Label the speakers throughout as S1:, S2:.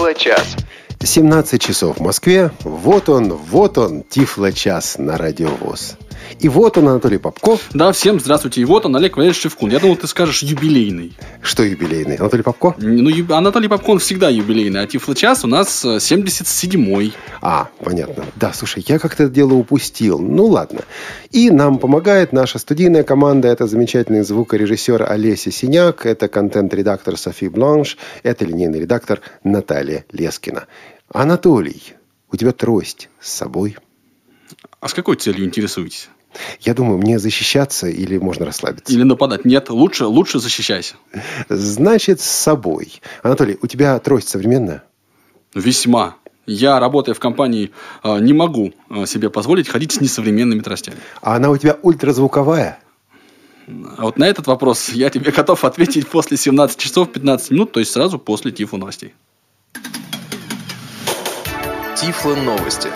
S1: Тифло-час.
S2: 17 часов в Москве. Вот он, вот он, Тифло-час на Радио ВОЗ. И вот он, Анатолий Попков.
S3: Да, всем здравствуйте. И вот он, Олег Валерьевич Шевкун. Я думал, ты скажешь юбилейный.
S2: Что юбилейный? Анатолий Попко?
S3: Ну, ю- Анатолий Попков всегда юбилейный, а Тифло-час у нас э, 77-й.
S2: А, понятно. Да, слушай, я как-то это дело упустил. Ну, ладно. И нам помогает наша студийная команда. Это замечательный звукорежиссер Олеся Синяк, это контент-редактор Софи Бланш, это линейный редактор Наталья Лескина. Анатолий, у тебя трость с собой.
S3: А с какой целью интересуетесь?
S2: Я думаю, мне защищаться или можно расслабиться?
S3: Или нападать? Нет, лучше, лучше защищайся.
S2: Значит, с собой. Анатолий, у тебя трость современная?
S3: Весьма. Я, работая в компании, э, не могу э, себе позволить ходить с несовременными тростями.
S2: А она у тебя ультразвуковая?
S3: А вот на этот вопрос я тебе готов ответить после 17 часов 15 минут, то есть сразу после Тифу новостей.
S1: Тифло новости.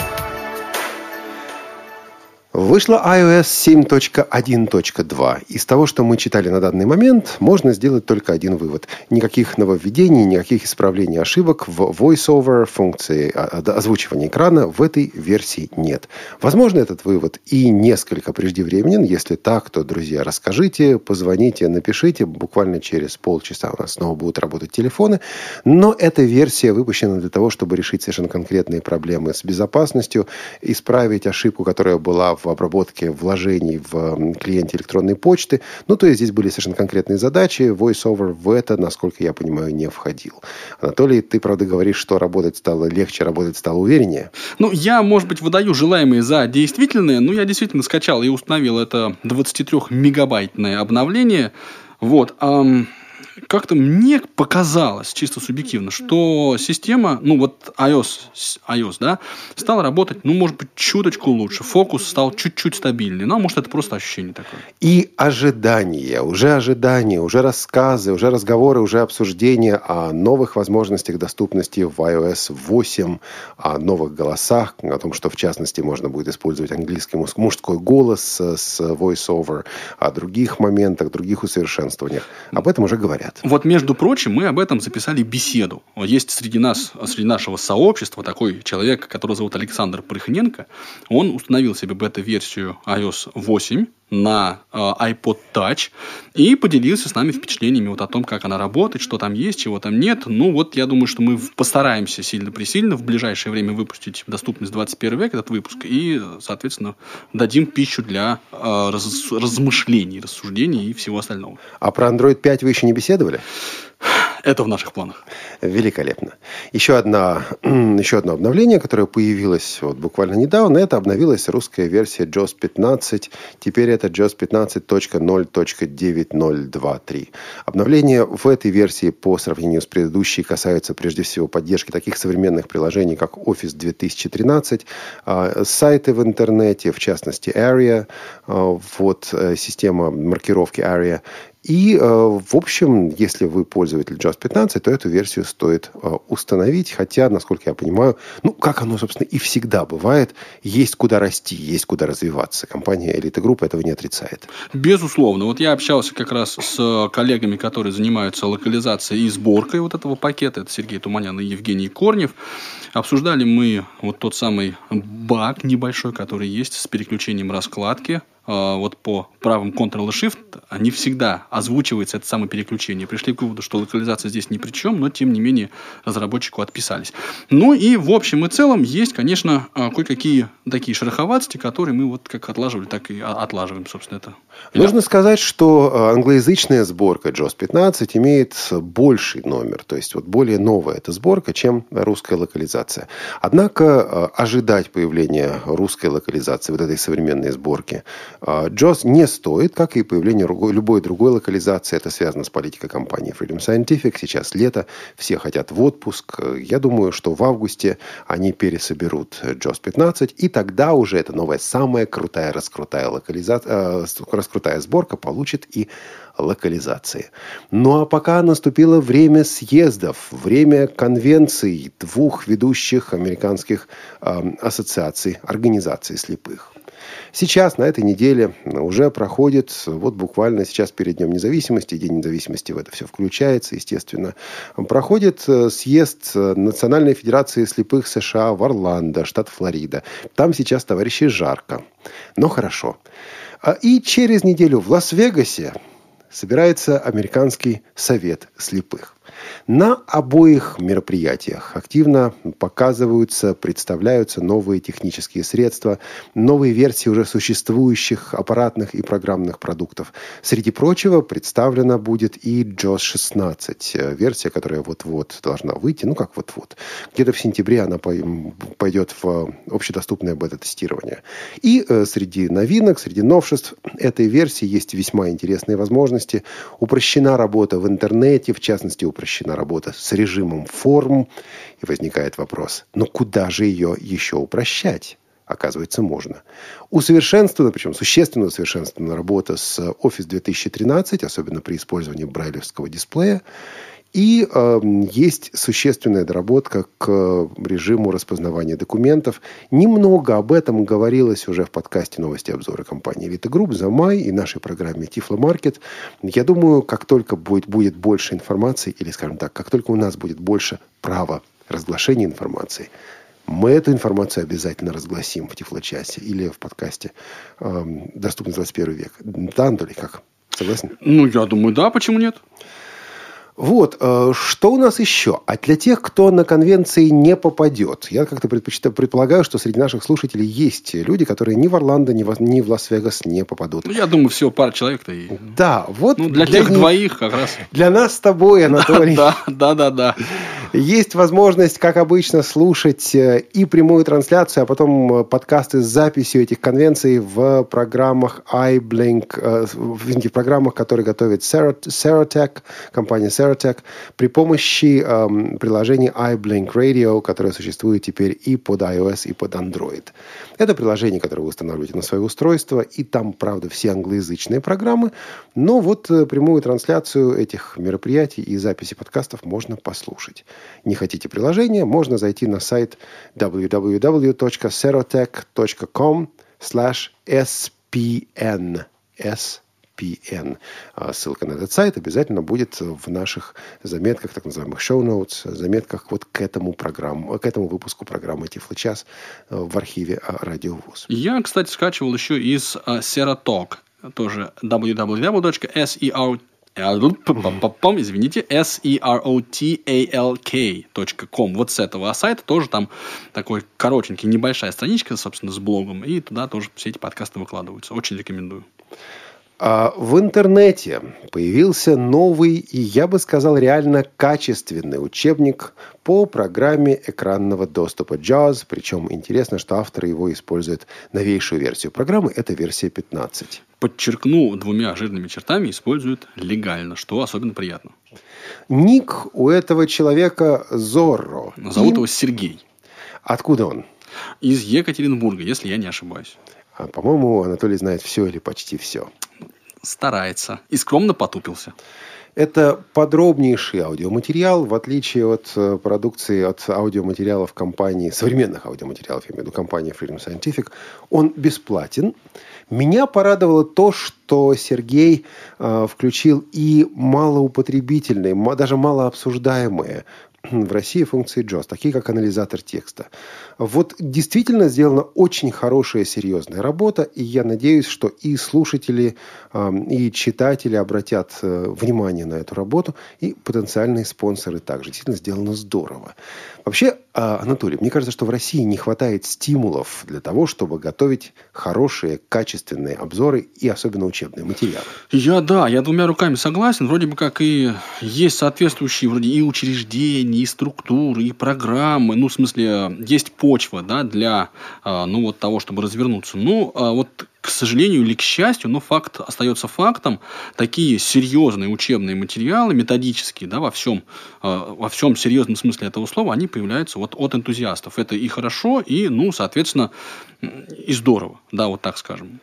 S2: Вышла iOS 7.1.2. Из того, что мы читали на данный момент, можно сделать только один вывод. Никаких нововведений, никаких исправлений ошибок в VoiceOver, функции а, озвучивания экрана в этой версии нет. Возможно, этот вывод и несколько преждевременен. Если так, то, друзья, расскажите, позвоните, напишите. Буквально через полчаса у нас снова будут работать телефоны. Но эта версия выпущена для того, чтобы решить совершенно конкретные проблемы с безопасностью, исправить ошибку, которая была в обработке вложений в клиенте электронной почты. Ну, то есть здесь были совершенно конкретные задачи. VoiceOver в это, насколько я понимаю, не входил. Анатолий, ты, правда, говоришь, что работать стало легче, работать стало увереннее.
S3: Ну, я, может быть, выдаю желаемые за действительные, но я действительно скачал и установил это 23-мегабайтное обновление. Вот. Как-то мне показалось, чисто субъективно, что система, ну вот iOS, iOS, да, стала работать, ну, может быть, чуточку лучше. Фокус стал чуть-чуть стабильнее. Ну, а может, это просто ощущение такое.
S2: И ожидания, уже ожидания, уже рассказы, уже разговоры, уже обсуждения о новых возможностях доступности в iOS 8, о новых голосах, о том, что в частности можно будет использовать английский мужской голос э, с VoiceOver, о других моментах, других усовершенствованиях. Об этом уже говорят.
S3: Вот, между прочим, мы об этом записали беседу. Есть среди нас, среди нашего сообщества такой человек, которого зовут Александр Прыхненко. Он установил себе бета-версию iOS 8 на э, iPod Touch и поделился с нами впечатлениями вот о том, как она работает, что там есть, чего там нет. Ну, вот я думаю, что мы постараемся сильно-пресильно в ближайшее время выпустить в доступность 21 век этот выпуск и, соответственно, дадим пищу для э, раз- размышлений, рассуждений и всего остального.
S2: А про Android 5 вы еще не беседовали?
S3: Это в наших планах.
S2: Великолепно. Еще, одна, еще одно обновление, которое появилось вот буквально недавно, это обновилась русская версия JOS 15. Теперь это JOS 15.0.9.023. Обновления в этой версии по сравнению с предыдущей касаются прежде всего поддержки таких современных приложений, как Office 2013, а, сайты в интернете, в частности Area, а, вот э, система маркировки Area, и, э, в общем, если вы пользователь JAWS 15, то эту версию стоит э, установить. Хотя, насколько я понимаю, ну, как оно, собственно, и всегда бывает, есть куда расти, есть куда развиваться. Компания Elite Group этого не отрицает.
S3: Безусловно. Вот я общался как раз с коллегами, которые занимаются локализацией и сборкой вот этого пакета. Это Сергей Туманян и Евгений Корнев. Обсуждали мы вот тот самый баг небольшой, который есть с переключением раскладки. А, Вот по правым Ctrl и Shift не всегда озвучивается это самое переключение. Пришли к выводу, что локализация здесь ни при чем, но тем не менее разработчику отписались. Ну и в общем и целом есть, конечно, а, кое-какие такие шероховатости, которые мы вот как отлаживали, так и отлаживаем, собственно, это.
S2: Нужно сказать, что э, англоязычная сборка JAWS 15 имеет больший номер, то есть вот более новая эта сборка, чем русская локализация. Однако э, ожидать появления русской локализации, вот этой современной сборки, э, JAWS не стоит, как и появление любой другой локализации. Это связано с политикой компании Freedom Scientific. Сейчас лето, все хотят в отпуск. Э, Я думаю, что в августе они пересоберут э, JAWS 15, и тогда уже эта новая самая крутая, раскрутая локализация, раскрутая сборка получит и локализации. Ну а пока наступило время съездов, время конвенций двух ведущих американских э, ассоциаций, организаций слепых. Сейчас, на этой неделе, уже проходит, вот буквально сейчас перед Днем независимости, День независимости в это все включается, естественно, проходит э, съезд э, Национальной Федерации слепых США в Орландо, штат Флорида. Там сейчас, товарищи, жарко, но хорошо. А и через неделю в Лас-Вегасе собирается Американский совет слепых. На обоих мероприятиях активно показываются, представляются новые технические средства, новые версии уже существующих аппаратных и программных продуктов. Среди прочего представлена будет и JOS 16, э, версия, которая вот-вот должна выйти, ну как вот-вот. Где-то в сентябре она пойдет в общедоступное бета-тестирование. И э, среди новинок, среди новшеств этой версии есть весьма интересные возможности. Упрощена работа в интернете, в частности, упрощена работа с режимом форм. И возникает вопрос, ну куда же ее еще упрощать? Оказывается, можно. Усовершенствована, причем существенно усовершенствована работа с Office 2013, особенно при использовании брайлевского дисплея. И э, есть существенная доработка к режиму распознавания документов. Немного об этом говорилось уже в подкасте «Новости и обзоры» компании «Элита Групп» за май и нашей программе «Тифло Маркет». Я думаю, как только будет, будет больше информации, или, скажем так, как только у нас будет больше права разглашения информации, мы эту информацию обязательно разгласим в Тифло-часе или в подкасте э, «Доступный 21 век». Да, Анатолий, как? Согласен?
S3: Ну, я думаю, да, почему нет?
S2: Вот, э, что у нас еще? А для тех, кто на конвенции не попадет, я как-то предпочитаю, предполагаю, что среди наших слушателей есть люди, которые ни в Орландо, ни в, ни в Лас-Вегас не попадут.
S3: Ну, я думаю, всего пара человек-то и...
S2: Да, вот...
S3: Ну, для, для тех них... двоих как раз.
S2: Для нас с тобой, Анатолий.
S3: Да, да, да, да.
S2: Есть возможность, как обычно, слушать э, и прямую трансляцию, а потом э, подкасты с записью этих конвенций в программах iBlink, в программах, которые готовит Serotech, компания Serotech, Serotech при помощи эм, приложения iBlink Radio, которое существует теперь и под iOS, и под Android. Это приложение, которое вы устанавливаете на свое устройство, и там, правда, все англоязычные программы, но вот э, прямую трансляцию этих мероприятий и записи подкастов можно послушать. Не хотите приложение, можно зайти на сайт www.serotech.com slash spn. S PN. А ссылка на этот сайт обязательно будет в наших заметках, так называемых show notes, заметках вот к этому, программу, к этому выпуску программы Тифлочас э, в архиве Радио ВУЗ.
S3: Я, кстати, скачивал еще из Serotalk, тоже www.ser извините, s-e-r-o-t-a-l-k.com. Вот с этого сайта тоже там такой коротенький, небольшая страничка, собственно, с блогом. И туда тоже все эти подкасты выкладываются. Очень рекомендую.
S2: А в интернете появился новый и, я бы сказал, реально качественный учебник по программе экранного доступа JAWS. Причем интересно, что авторы его используют новейшую версию программы. Это версия 15.
S3: Подчеркну двумя жирными чертами, используют легально, что особенно приятно.
S2: Ник у этого человека Зорро.
S3: Зовут и... его Сергей.
S2: Откуда он?
S3: Из Екатеринбурга, если я не ошибаюсь.
S2: А, по-моему, Анатолий знает все или почти все.
S3: Старается. И скромно потупился.
S2: Это подробнейший аудиоматериал, в отличие от э, продукции, от аудиоматериалов компании, современных аудиоматериалов, я имею в виду компании Freedom Scientific. Он бесплатен. Меня порадовало то, что Сергей э, включил и малоупотребительные, даже малообсуждаемые в России функции JOS, такие как анализатор текста. Вот действительно сделана очень хорошая, серьезная работа, и я надеюсь, что и слушатели, и читатели обратят э, внимание на эту работу, и потенциальные спонсоры также. Действительно сделано здорово. Вообще, а, Анатолий, мне кажется, что в России не хватает стимулов для того, чтобы готовить хорошие, качественные обзоры и особенно учебные материалы.
S3: Я, да, я двумя руками согласен. Вроде бы как и есть соответствующие вроде и учреждения, и структуры, и программы. Ну, в смысле, есть почва, да, для, а, ну, вот того, чтобы развернуться. Ну, а вот к сожалению или к счастью, но факт остается фактом. Такие серьезные учебные материалы, методические, да, во всем, э, во всем серьезном смысле этого слова, они появляются вот от энтузиастов. Это и хорошо, и, ну, соответственно, и здорово, да, вот так скажем.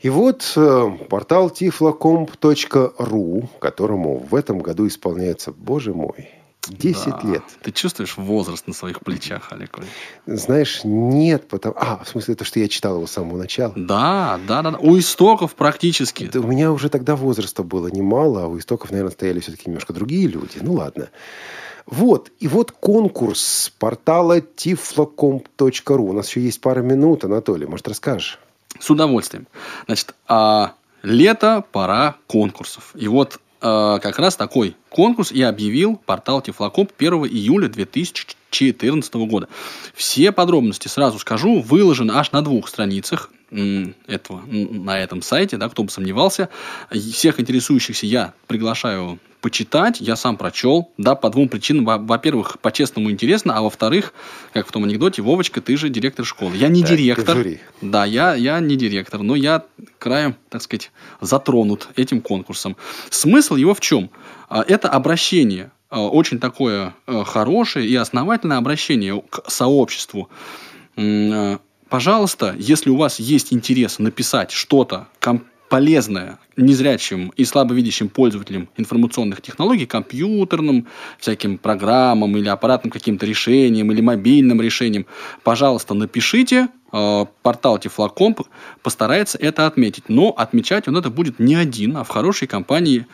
S2: И вот э, портал tiflocomp.ru, которому в этом году исполняется, боже мой, 10
S3: Да.
S2: лет.
S3: Ты чувствуешь возраст на своих плечах, Олег?
S2: Знаешь, нет, потому... А, в смысле, то, что я читал его с самого начала.
S3: Да, да, да. да. У истоков практически.
S2: Это у меня уже тогда возраста было немало, а у истоков, наверное, стояли все-таки немножко другие люди. Ну, ладно. Вот. И вот конкурс портала tiflocomp.ru. У нас еще есть пара минут, Анатолий. Может, расскажешь?
S3: С удовольствием. Значит, а, лето, пора конкурсов. И вот а, как раз такой конкурс и объявил портал Тифлокоп 1 июля 2014 года. Все подробности, сразу скажу, выложены аж на двух страницах этого, на этом сайте, да, кто бы сомневался. Всех интересующихся я приглашаю почитать, я сам прочел, да, по двум причинам. Во- Во-первых, по-честному интересно, а во-вторых, как в том анекдоте, Вовочка, ты же директор школы. Я не
S2: в
S3: директор.
S2: жюри.
S3: Да, я, я не директор, но я краем, так сказать, затронут этим конкурсом. Смысл его в чем? А, Это обращение, а, очень такое э, хорошее и основательное обращение к сообществу. Э, Пожалуйста, если у вас есть интерес написать что-то полезное незрячим и слабовидящим пользователям информационных технологий, компьютерным, всяким программам или аппаратным каким-то решением или мобильным решением, пожалуйста, напишите. Э, Портал Тифлокомп постарается это отметить. Но отмечать он это будет не один, а в хорошей компании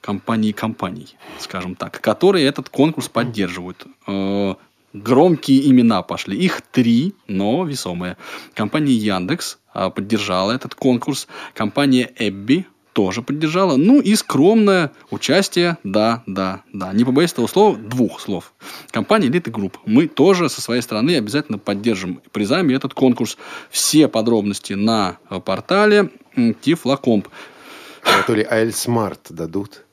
S3: компании компаний, скажем так, которые этот конкурс поддерживают. Э, Громкие имена пошли. Их три, но весомые. Компания Яндекс а, поддержала этот конкурс. Компания ABBYY тоже поддержала. Ну и скромное участие, да, да, да. Не побоюсь этого слова, двух слов. Компания Элита Групп. Мы тоже со своей стороны обязательно поддержим призами этот конкурс. Все подробности на э, портале Тифлокомп.
S2: Анатолий, а ElSmart дадут?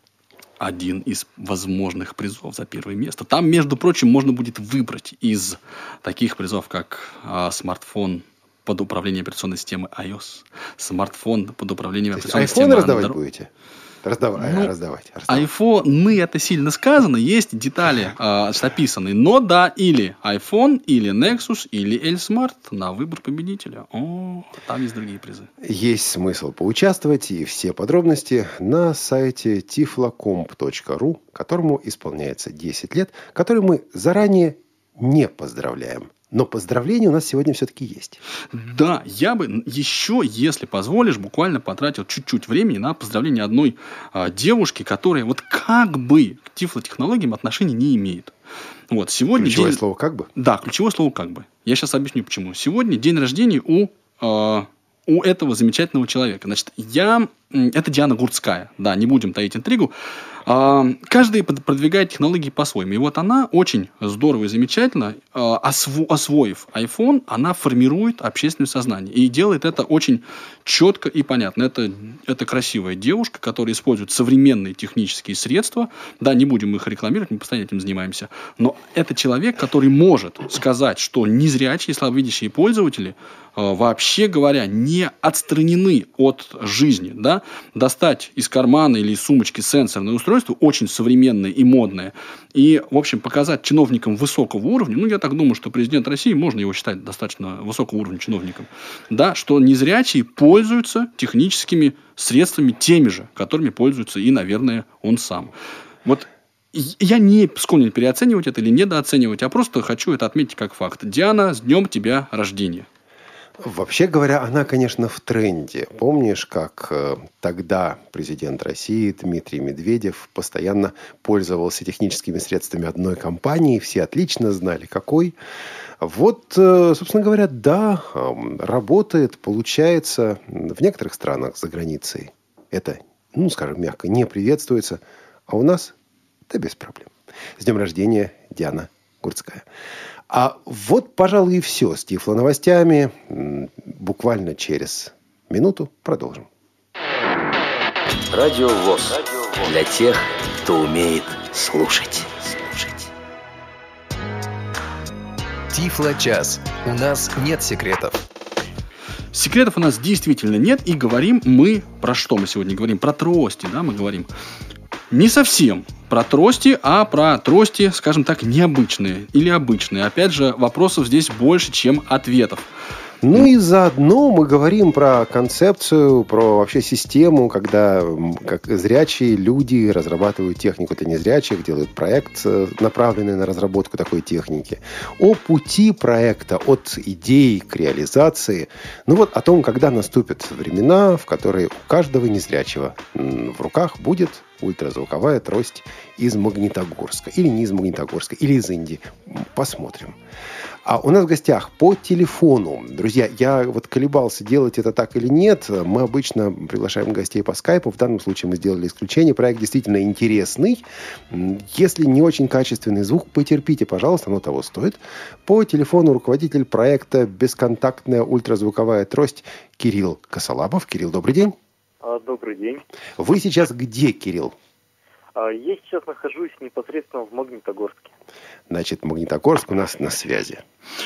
S3: Один из возможных призов за первое место. Там, между прочим, можно будет выбрать из таких призов, как а, смартфон под управлением операционной системы iOS, смартфон под управлением
S2: То
S3: операционной системы
S2: раздавать
S3: Android.
S2: будете? Раздавай,
S3: Ну,
S2: раздавать. раздавать.
S3: Айфоны это сильно сказано, есть детали описаны. Но да, или iPhone, или Nexus, или L-Smart на выбор победителя. О, там есть другие призы.
S2: Есть смысл поучаствовать, и все подробности на сайте tiflocomp.ru, которому исполняется 10 лет, который мы заранее не поздравляем. Но поздравления у нас сегодня все-таки есть.
S3: Да, я бы еще, если позволишь, буквально потратил чуть-чуть времени на поздравление одной а, девушки, которая вот как бы к тифлотехнологиям отношения не имеет. Вот, сегодня
S2: Ключевое
S3: день-
S2: слово «как бы».
S3: Да, ключевое слово как бы. Я сейчас объясню почему. Сегодня день рождения у, э, у этого замечательного человека. Значит, я... Это Диана Гурцкая. Да, не будем таить интригу. А, Каждый продвигает технологии по-своему. И вот она очень здорово и замечательно, осво- освоив iPhone, она формирует общественное сознание. И делает это очень четко и понятно. Это, это красивая девушка, которая использует современные технические средства. Да, не будем их рекламировать, мы постоянно этим занимаемся. Но это человек, который может сказать, что незрячие, слабовидящие пользователи, э, вообще говоря, не отстранены от жизни. Да? Достать из кармана или из сумочки сенсорное устройство, очень современное и модное, и, в общем, показать чиновникам высокого уровня, ну, я так думаю, что президент России, можно его считать достаточно высокого уровня чиновником, да, что незрячие пользуются техническими средствами теми же, которыми пользуется и, наверное, он сам. Вот я не склонен переоценивать это или недооценивать, а просто хочу это отметить как факт. Диана, с днем тебя рождения.
S2: Вообще говоря, она, конечно, в тренде. Помнишь, как э, тогда президент России Дмитрий Медведев постоянно пользовался техническими средствами одной компании, все отлично знали, какой. Вот, э, собственно говоря, да, работает, получается в некоторых странах за границей. Это, ну, скажем мягко, не приветствуется, а у нас да без проблем. С днем рождения, Диана Гурцкая. А вот, пожалуй, и все с Тифло новостями. М, Буквально через минуту продолжим.
S1: Радио ВОЗ. Для тех, кто умеет слушать.
S4: Тифло-час. У нас нет секретов.
S3: Секретов у нас действительно нет, и говорим мы про что мы сегодня говорим? Про трости, да, мы говорим. Не совсем про трости, а про трости, скажем так, необычные или обычные. Опять же, вопросов здесь больше, чем ответов.
S2: Ну и заодно мы говорим про концепцию, про вообще систему, когда как зрячие люди разрабатывают технику для незрячих, делают проект, э, направленный на разработку такой техники. О пути проекта от идеи к реализации. Ну вот о том, когда наступят времена, в которые у каждого незрячего в руках будет ультразвуковая трость из Магнитогорска. Или не из Магнитогорска, или из Индии. Посмотрим. А у нас в гостях по телефону. Друзья, я вот колебался, делать это так или нет. Мы обычно приглашаем гостей по скайпу. В данном случае мы сделали исключение. Проект действительно интересный. Если не очень качественный звук, потерпите, пожалуйста, оно того стоит. По телефону руководитель проекта «Бесконтактная ультразвуковая трость» Кирилл Косолапов. Кирилл, добрый день.
S5: А, добрый день.
S2: Вы сейчас где, Кирилл?
S5: А, я сейчас нахожусь непосредственно в Магнитогорске.
S2: Значит, Магнитогорск у нас на связи.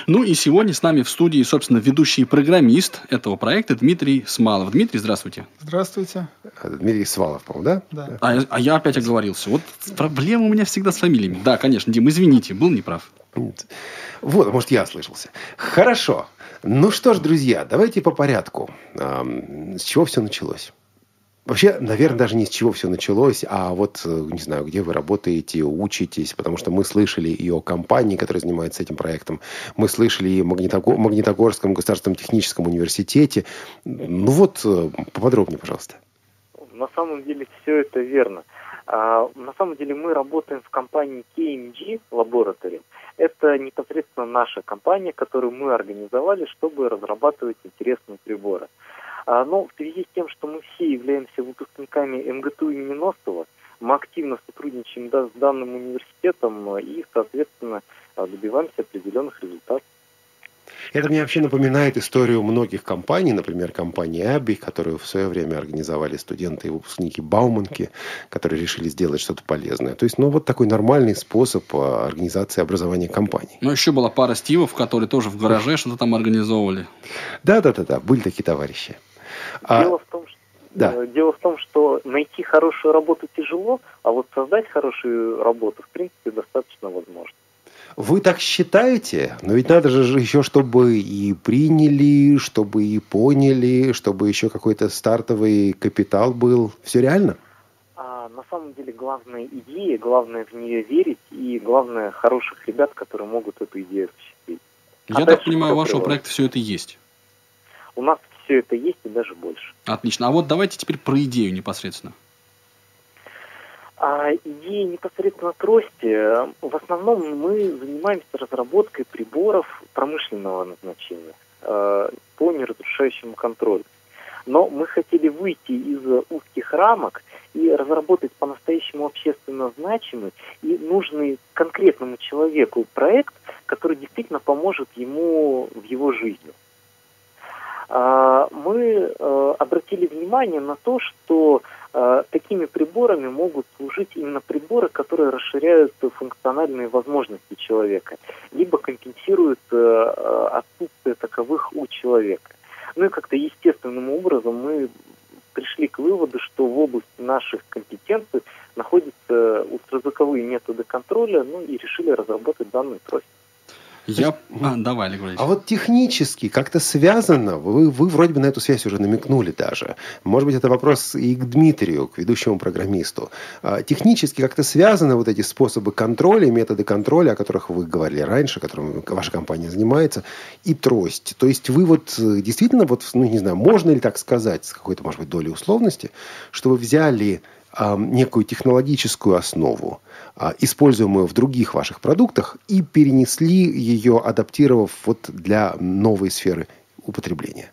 S3: Ну и сегодня с нами в студии, собственно, ведущий программист этого проекта Дмитрий Смалов. Дмитрий, здравствуйте.
S6: Здравствуйте.
S2: А, Дмитрий Свалов, по-моему,
S6: да? Да.
S3: А, а я опять оговорился. Вот проблема у меня всегда с фамилиями. Да, конечно, Дим, извините, был неправ.
S2: Вот, может, я ослышался. Хорошо. Ну что ж, друзья, давайте по порядку. С чего все началось? Вообще, наверное, даже не с чего все началось, а вот, э, не знаю, где вы работаете, учитесь, потому что мы слышали и о компании, которая занимается этим проектом, мы слышали и о Магнитогор... Магнитогорском государственном техническом университете. Ну вот, э, поподробнее, пожалуйста.
S5: На самом деле все это верно. А, на самом деле мы работаем в компании KMG Laboratory. Это непосредственно наша компания, которую мы организовали, чтобы разрабатывать интересные приборы. А, но в связи с тем, что мы все являемся выпускниками МГТУ имени Ностова, мы активно сотрудничаем с данным университетом и, соответственно, добиваемся определенных результатов.
S2: Это мне вообще напоминает историю многих компаний, например, компании Abby, которую в свое время организовали студенты и выпускники Бауманки, которые решили сделать что-то полезное. То есть, ну, вот такой нормальный способ а, организации образования компаний.
S3: Ну, еще была пара Стивов, которые тоже в гараже что-то там организовывали.
S2: Да-да-да, были такие товарищи.
S5: А, дело, в том, что, да. Э, дело в том, что найти хорошую работу тяжело, а вот создать хорошую работу, в принципе, достаточно возможно.
S2: Вы так считаете? Но ведь надо же еще, чтобы и приняли, чтобы и поняли, чтобы еще какой-то стартовый капитал был. Все реально?
S5: А, на самом деле главная идея, главное в нее верить и главное хороших ребят, которые могут эту идею осуществить.
S3: Я а так понимаю, у вашего проекта все это есть.
S5: У нас все это есть и даже больше.
S3: Отлично. А вот давайте теперь про идею непосредственно.
S5: А идея непосредственно трости, в основном мы занимаемся разработкой приборов промышленного назначения э, по неразрушающему контролю. Но мы хотели выйти из узких рамок и разработать по-настоящему общественно значимый и нужный конкретному человеку проект, который действительно поможет ему в его жизни. А, мы э, обратили внимание на то, что э, такими приборами могут служить именно приборы, которые расширяют функциональные возможности человека, либо компенсируют э, отсутствие таковых у человека. Ну и как-то естественным образом мы пришли к выводу, что в области наших компетенций находятся ультразвуковые методы контроля, ну и решили разработать данную трость.
S3: Я... А, давай, Олег
S2: А вот технически как-то связано, вы, вы вроде бы на эту связь уже намекнули даже. Может быть, это вопрос и к Дмитрию, к ведущему программисту. А, технически как-то связаны вот эти способы контроля, методы контроля, о которых вы говорили раньше, которым ваша компания занимается, и трость. То есть вы вот э, действительно, вот, ну не знаю, можно ли так сказать, с какой-то, может быть, долей условности, что вы взяли некую технологическую основу, а, используемую в других ваших продуктах, и перенесли ее, адаптировав вот для новой сферы употребления?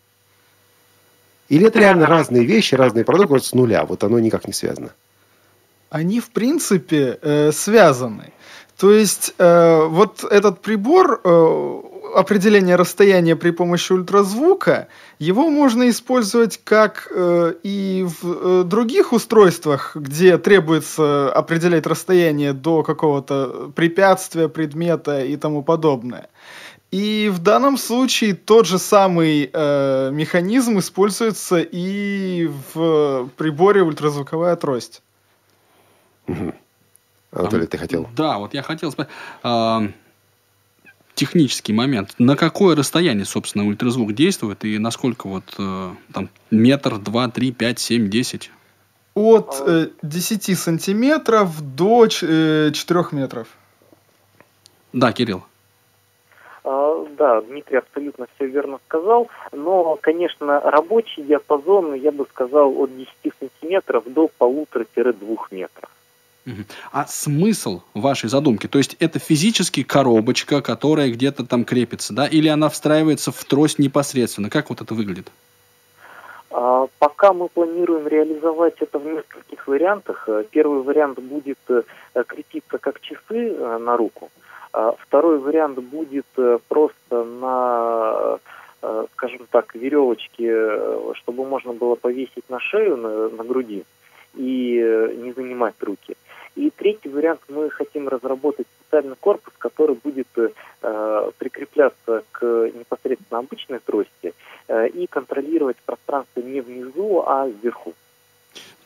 S2: Или это реально разные вещи, разные продукты вот с нуля? Вот оно никак не связано.
S6: Они, в принципе, э, связаны. То есть, э, вот этот прибор э, определение расстояния при помощи ультразвука, его можно использовать как э, и в э, других устройствах, где требуется определять расстояние до какого-то препятствия, предмета и тому подобное. И в данном случае тот же самый э, механизм используется и в приборе ультразвуковая трость.
S2: Угу. Анатолий, ты хотел?
S3: Да, вот я хотел спросить. А, технический момент. На какое расстояние, собственно, ультразвук действует и насколько вот э, там метр, два, три, пять, семь, десять?
S6: От э, 10 сантиметров до э, 4 метров.
S3: Да, Кирилл.
S5: А, да, Дмитрий абсолютно все верно сказал, но, конечно, рабочий диапазон, я бы сказал, от 10 сантиметров до полутора-двух метров.
S3: А смысл вашей задумки? То есть это физически коробочка, которая где-то там крепится, да? Или она встраивается в трость непосредственно? Как вот это выглядит?
S5: А, пока мы планируем реализовать это в нескольких вариантах. Э, первый вариант будет э, крепиться как часы э, на руку. А второй вариант будет просто на, скажем так, веревочке, чтобы можно было повесить на шею, на, на груди и не занимать руки. И третий вариант, мы хотим разработать специальный корпус, который будет э, прикрепляться к непосредственно обычной трости э, и контролировать пространство не внизу, а вверху.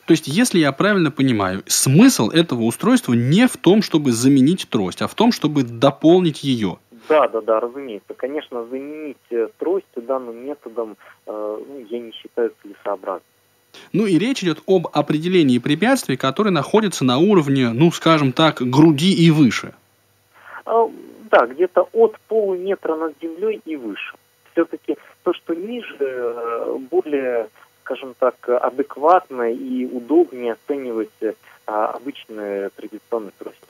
S3: То есть, если я правильно понимаю, смысл этого устройства не в том, чтобы заменить трость, а в том, чтобы дополнить ее.
S5: Да, да, да, разумеется. Конечно, заменить э, трость данным методом э, ну, я не считаю целесообразным.
S3: Ну и речь идет об определении препятствий, которые находятся на уровне, ну скажем так, груди и выше.
S5: А, да, где-то от полуметра над землей и выше. Все-таки то, что ниже, э, более, скажем так, адекватно и удобнее оценивать а, обычные традиционные трости.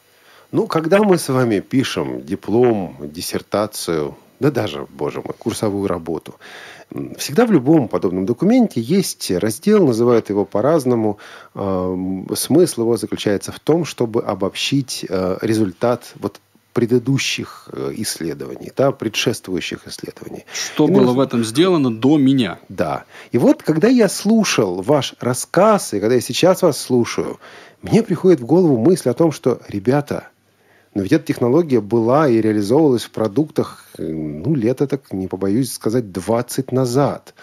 S2: Ну, когда мы с вами пишем диплом, диссертацию, да даже, боже мой, курсовую работу. Всегда в любом подобном документе есть раздел, называют его по-разному. Смысл его заключается в том, чтобы обобщить э, результат вот предыдущих э, исследований, да, предшествующих исследований.
S3: Что и было в этом сделано до меня.
S2: Да. И вот, когда я слушал ваш рассказ, и когда я сейчас вас слушаю, мне приходит в голову мысль о том, что, ребята, но ведь эта технология была и реализовывалась в продуктах, э, ну, лет так, не побоюсь сказать, 20 назад.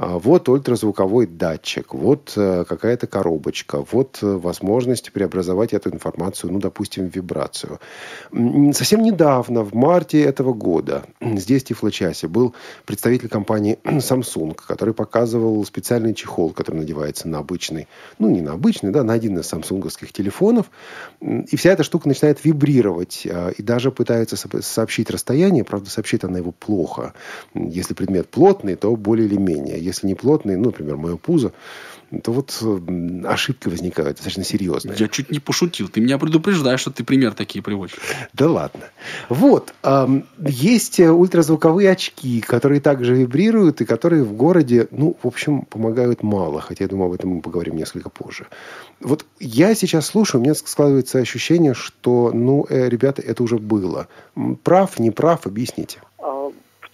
S2: А, вот ультразвуковой датчик, вот э, какая-то коробочка, вот э, возможность преобразовать эту информацию, ну, допустим, в вибрацию. Совсем недавно, в марте этого года, здесь, в Тифлочасе, был представитель компании Samsung, который показывал специальный чехол, который надевается на обычный, ну, не на обычный, да, на один из самсунговских телефонов. И вся эта штука начинает вибрировать а, и даже пытается сообщить расстояние, правда, сообщит она его плохо. Если предмет плотный, то более или менее если не плотный, ну, например, мое пузо, то вот ошибки возникают достаточно серьезные.
S3: Я чуть не пошутил. Ты меня предупреждаешь, что ты пример такие приводишь.
S2: Да ладно. Вот. Есть ультразвуковые очки, которые также вибрируют и которые в городе, ну, в общем, помогают мало. Хотя, я думаю, об этом мы поговорим несколько позже. Вот я сейчас слушаю, у меня складывается ощущение, что, ну, э, ребята, это уже было. Прав, не прав, объясните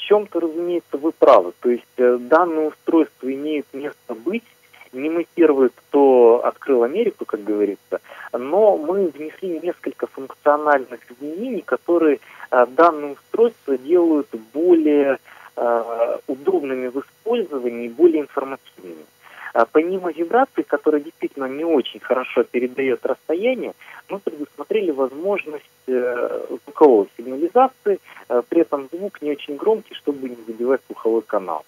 S5: чем-то, разумеется, вы правы. То есть э, данное устройство имеет место быть. Не мы первые, кто открыл Америку, как говорится, но мы внесли несколько функциональных изменений, которые э, данное устройство делают более э, удобными в использовании, более информативными. А помимо вибрации, которая действительно не очень хорошо передает расстояние, мы предусмотрели возможность э, звуковой сигнализации, э, при этом звук не очень громкий, чтобы не задевать слуховой канал.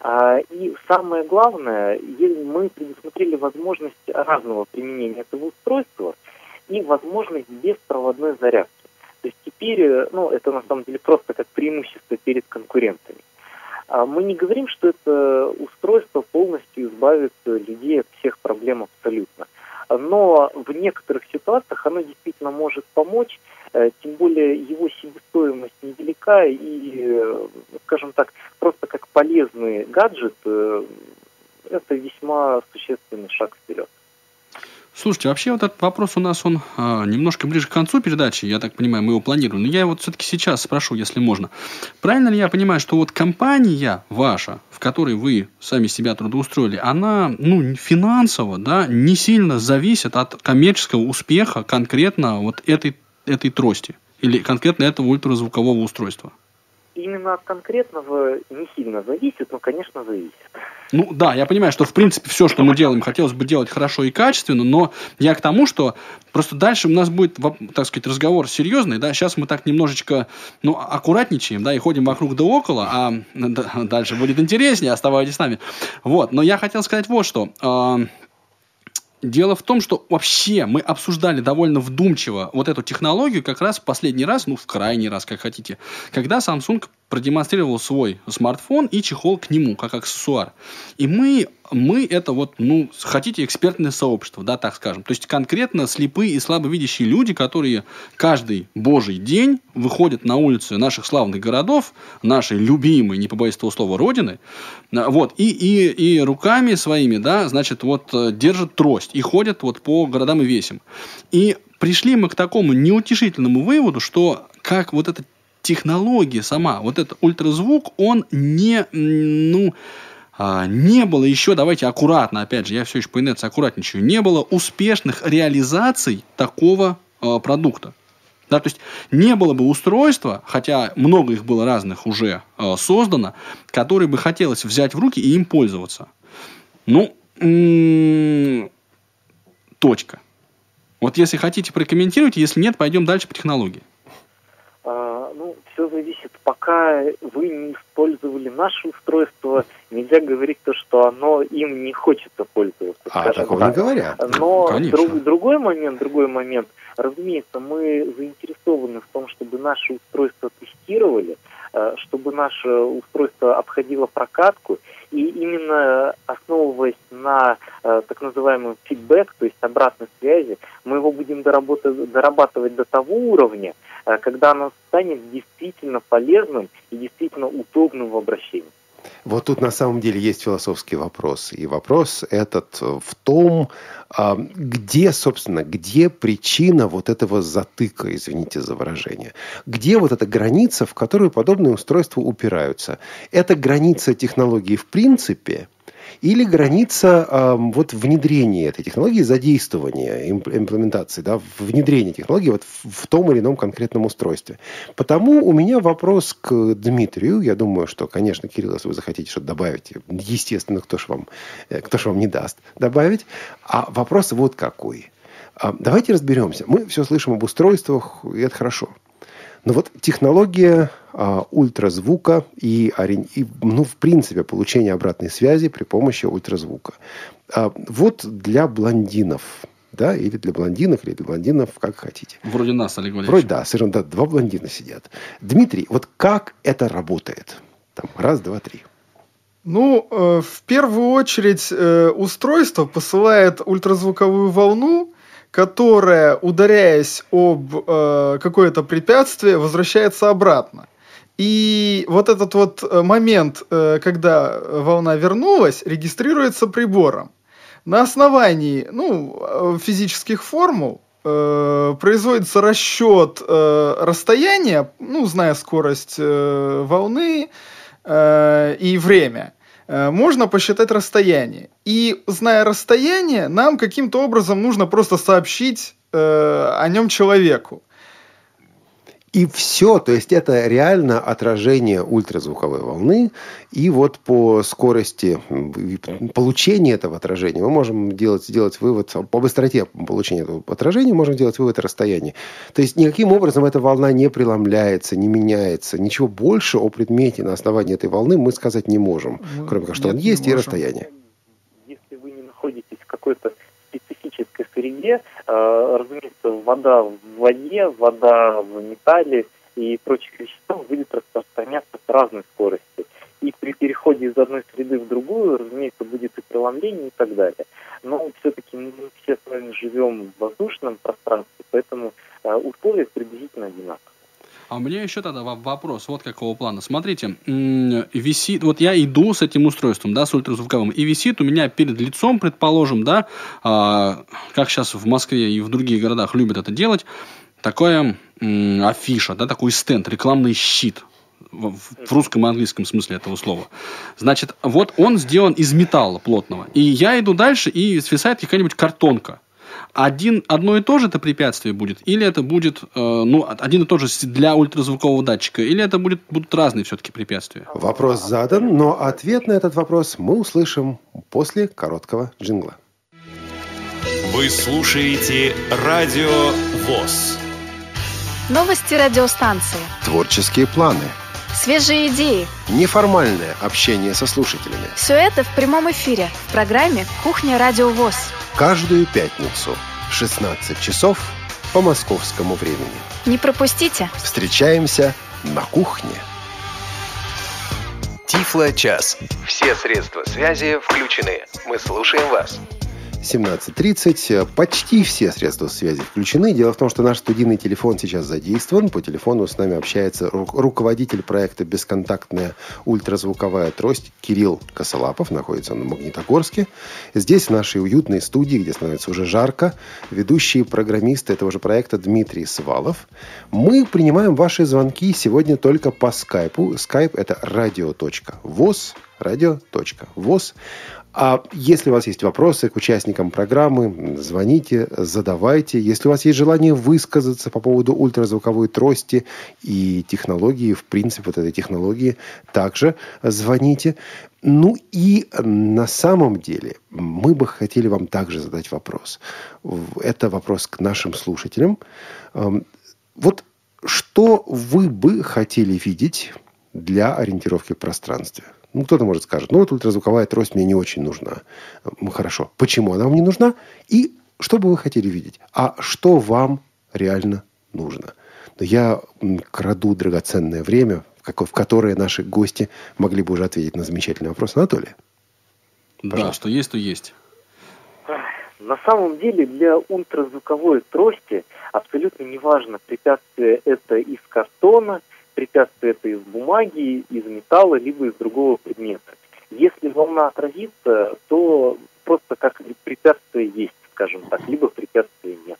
S5: А, и самое главное, мы предусмотрели возможность разного применения этого устройства и возможность беспроводной зарядки. То есть теперь, э, ну, это на самом деле просто как преимущество перед конкурентами. А мы не говорим, что это устройство полностью избавит людей от всех проблем абсолютно. Но в некоторых ситуациях оно действительно может помочь, э, тем более его себестоимость невелика и, э, скажем так, просто как полезный гаджет, э, это весьма существенный шаг вперед.
S3: Слушайте, вообще вот этот вопрос у нас, он а, немножко ближе к концу передачи, я так понимаю, мы его планируем. Но я вот все-таки сейчас спрошу, если можно. Правильно ли я понимаю, что вот компания ваша, в которой вы сами себя трудоустроили, она, ну, финансово, да, не сильно зависит от коммерческого успеха конкретно вот этой, этой трости? Или конкретно этого ультразвукового устройства?
S5: Именно от конкретного не сильно зависит, но, конечно, зависит.
S3: Ну да, я понимаю, что в принципе все, что мы делаем, хотелось бы делать хорошо и качественно, но я к тому, что просто дальше у нас будет, так сказать, разговор серьезный, да, сейчас мы так немножечко, ну, аккуратничаем, да, и ходим вокруг да около, а дальше будет интереснее, оставайтесь с нами. Вот, но я хотел сказать вот что. Дело в том, что вообще мы обсуждали довольно вдумчиво вот эту технологию как раз в последний раз, ну, в крайний раз, как хотите, когда Samsung продемонстрировал свой смартфон и чехол к нему, как аксессуар. И мы, мы это вот, ну, хотите, экспертное сообщество, да, так скажем. То есть, конкретно слепые и слабовидящие люди, которые каждый божий день выходят на улицы наших славных городов, нашей любимой, не побоюсь этого слова, родины, вот, и, и, и руками своими, да, значит, вот, э, держат трость и ходят вот по городам и весям. И пришли мы к такому неутешительному выводу, что как вот эта технология сама, вот этот ультразвук, он не, ну, а, не было еще, давайте аккуратно, опять же, я все еще по инерции аккуратничаю, не было успешных реализаций такого а, продукта. Да, то есть не было бы устройства, хотя много их было разных уже э, создано, которые бы хотелось взять в руки и им пользоваться. Ну, точка. Вот если хотите, прокомментируйте, если нет, пойдем дальше по технологии
S5: все зависит. Пока вы не использовали наше устройство, нельзя говорить то, что оно им не хочется пользоваться.
S2: А, такого так. не говорят.
S5: Но друг, другой момент, другой момент. Разумеется, мы заинтересованы в том, чтобы наше устройство тестировали, э, чтобы наше устройство обходило прокатку, и именно основываясь на э, так называемый фидбэк, то есть обратной связи, мы его будем дорабатывать до того уровня, когда оно станет действительно полезным и действительно удобным в обращении.
S2: Вот тут на самом деле есть философский вопрос. И вопрос этот в том, а, где, собственно, где причина вот этого затыка, извините за выражение. Где вот эта граница, в которую подобные устройства упираются. Это граница технологии в принципе – или граница э, вот внедрения этой технологии, задействования, имплементации, да, внедрения технологии вот в, в том или ином конкретном устройстве. Потому у меня вопрос к Дмитрию. Я думаю, что, конечно, Кирилл, если вы захотите что-то добавить, естественно, кто же вам, э, кто ж вам не даст добавить. А вопрос вот какой. А, давайте разберемся. Мы все слышим об устройствах, и это хорошо. Но вот технология а, ультразвука и, и, ну, в принципе, получение обратной связи при помощи ультразвука. А, вот для блондинов, да, или для блондинок, или для блондинов, как хотите.
S3: Вроде нас, Олег Валерьевич.
S2: Вроде да, совершенно, да, два блондина сидят. Дмитрий, вот как это работает? Там, раз, два, три.
S6: Ну, э, в первую очередь э, устройство посылает ультразвуковую волну, которая, ударяясь об э, какое-то препятствие, возвращается обратно. И вот этот вот э, момент, э, когда волна вернулась, регистрируется прибором. На основании ну, э, физических формул э, производится расчет э, расстояния, ну, зная скорость э, волны э, и время. Э, можно посчитать расстояние. И зная расстояние, нам каким-то образом нужно просто сообщить э, о нем человеку.
S2: И все, то есть это реально отражение ультразвуковой волны. И вот по скорости получения этого отражения мы можем делать, сделать вывод, по быстроте получения этого отражения можем делать вывод о расстоянии. То есть никаким образом эта волна не преломляется, не меняется. Ничего больше о предмете на основании этой волны мы сказать не можем. Ну, кроме как, что нет, он есть и расстояние.
S5: Если вы не находитесь в какой-то специфической среде, э, разумеется, вода в воде, вода в металле и прочих веществах будет распространяться с разной скоростью. И при переходе из одной среды в другую, разумеется, будет и преломление и так далее. Но все-таки мы все с вами живем в воздушном пространстве, поэтому э, условия приблизительно одинаковые.
S3: А у меня еще тогда вопрос, вот какого плана. Смотрите, висит, вот я иду с этим устройством, да, с ультразвуковым, и висит у меня перед лицом, предположим, да, а, как сейчас в Москве и в других городах любят это делать, такая м, афиша, да, такой стенд, рекламный щит, в русском и английском смысле этого слова. Значит, вот он сделан из металла плотного. И я иду дальше, и свисает какая-нибудь картонка. Один, одно и то же это препятствие будет, или это будет э, ну, один и тот же для ультразвукового датчика, или это будет, будут разные все-таки препятствия?
S2: Вопрос задан, но ответ на этот вопрос мы услышим после короткого джингла.
S7: Вы слушаете Радио ВОЗ.
S8: Новости радиостанции.
S2: Творческие планы.
S8: Свежие идеи.
S2: Неформальное общение со слушателями.
S8: Все это в прямом эфире в программе «Кухня Радио ВОЗ».
S2: Каждую пятницу в 16 часов по московскому времени.
S8: Не пропустите.
S2: Встречаемся на кухне.
S4: Тифло-час. Все средства связи включены. Мы слушаем вас.
S2: 17.30. Почти все средства связи включены. Дело в том, что наш студийный телефон сейчас задействован. По телефону с нами общается ру- руководитель проекта «Бесконтактная ультразвуковая трость» Кирилл Косолапов. Находится он в Магнитогорске. Здесь, в нашей уютной студии, где становится уже жарко, ведущие программисты этого же проекта Дмитрий Свалов. Мы принимаем ваши звонки сегодня только по скайпу. Скайп – это radio.voz радио.воз. А если у вас есть вопросы к участникам программы, звоните, задавайте. Если у вас есть желание высказаться по поводу ультразвуковой трости и технологии, в принципе, вот этой технологии, также звоните. Ну и на самом деле мы бы хотели вам также задать вопрос. Это вопрос к нашим слушателям. Вот что вы бы хотели видеть для ориентировки в пространстве? Ну, кто-то может скажет, ну, вот ультразвуковая трость мне не очень нужна. Ну, хорошо. Почему она вам не нужна? И что бы вы хотели видеть? А что вам реально нужно? Но я краду драгоценное время, в которое наши гости могли бы уже ответить на замечательный вопрос. Анатолий?
S3: Да, что есть, то есть.
S5: На самом деле для ультразвуковой трости абсолютно неважно, препятствие это из картона – препятствие это из бумаги, из металла, либо из другого предмета. Если волна отразится, то просто как препятствие есть, скажем так, либо препятствия нет.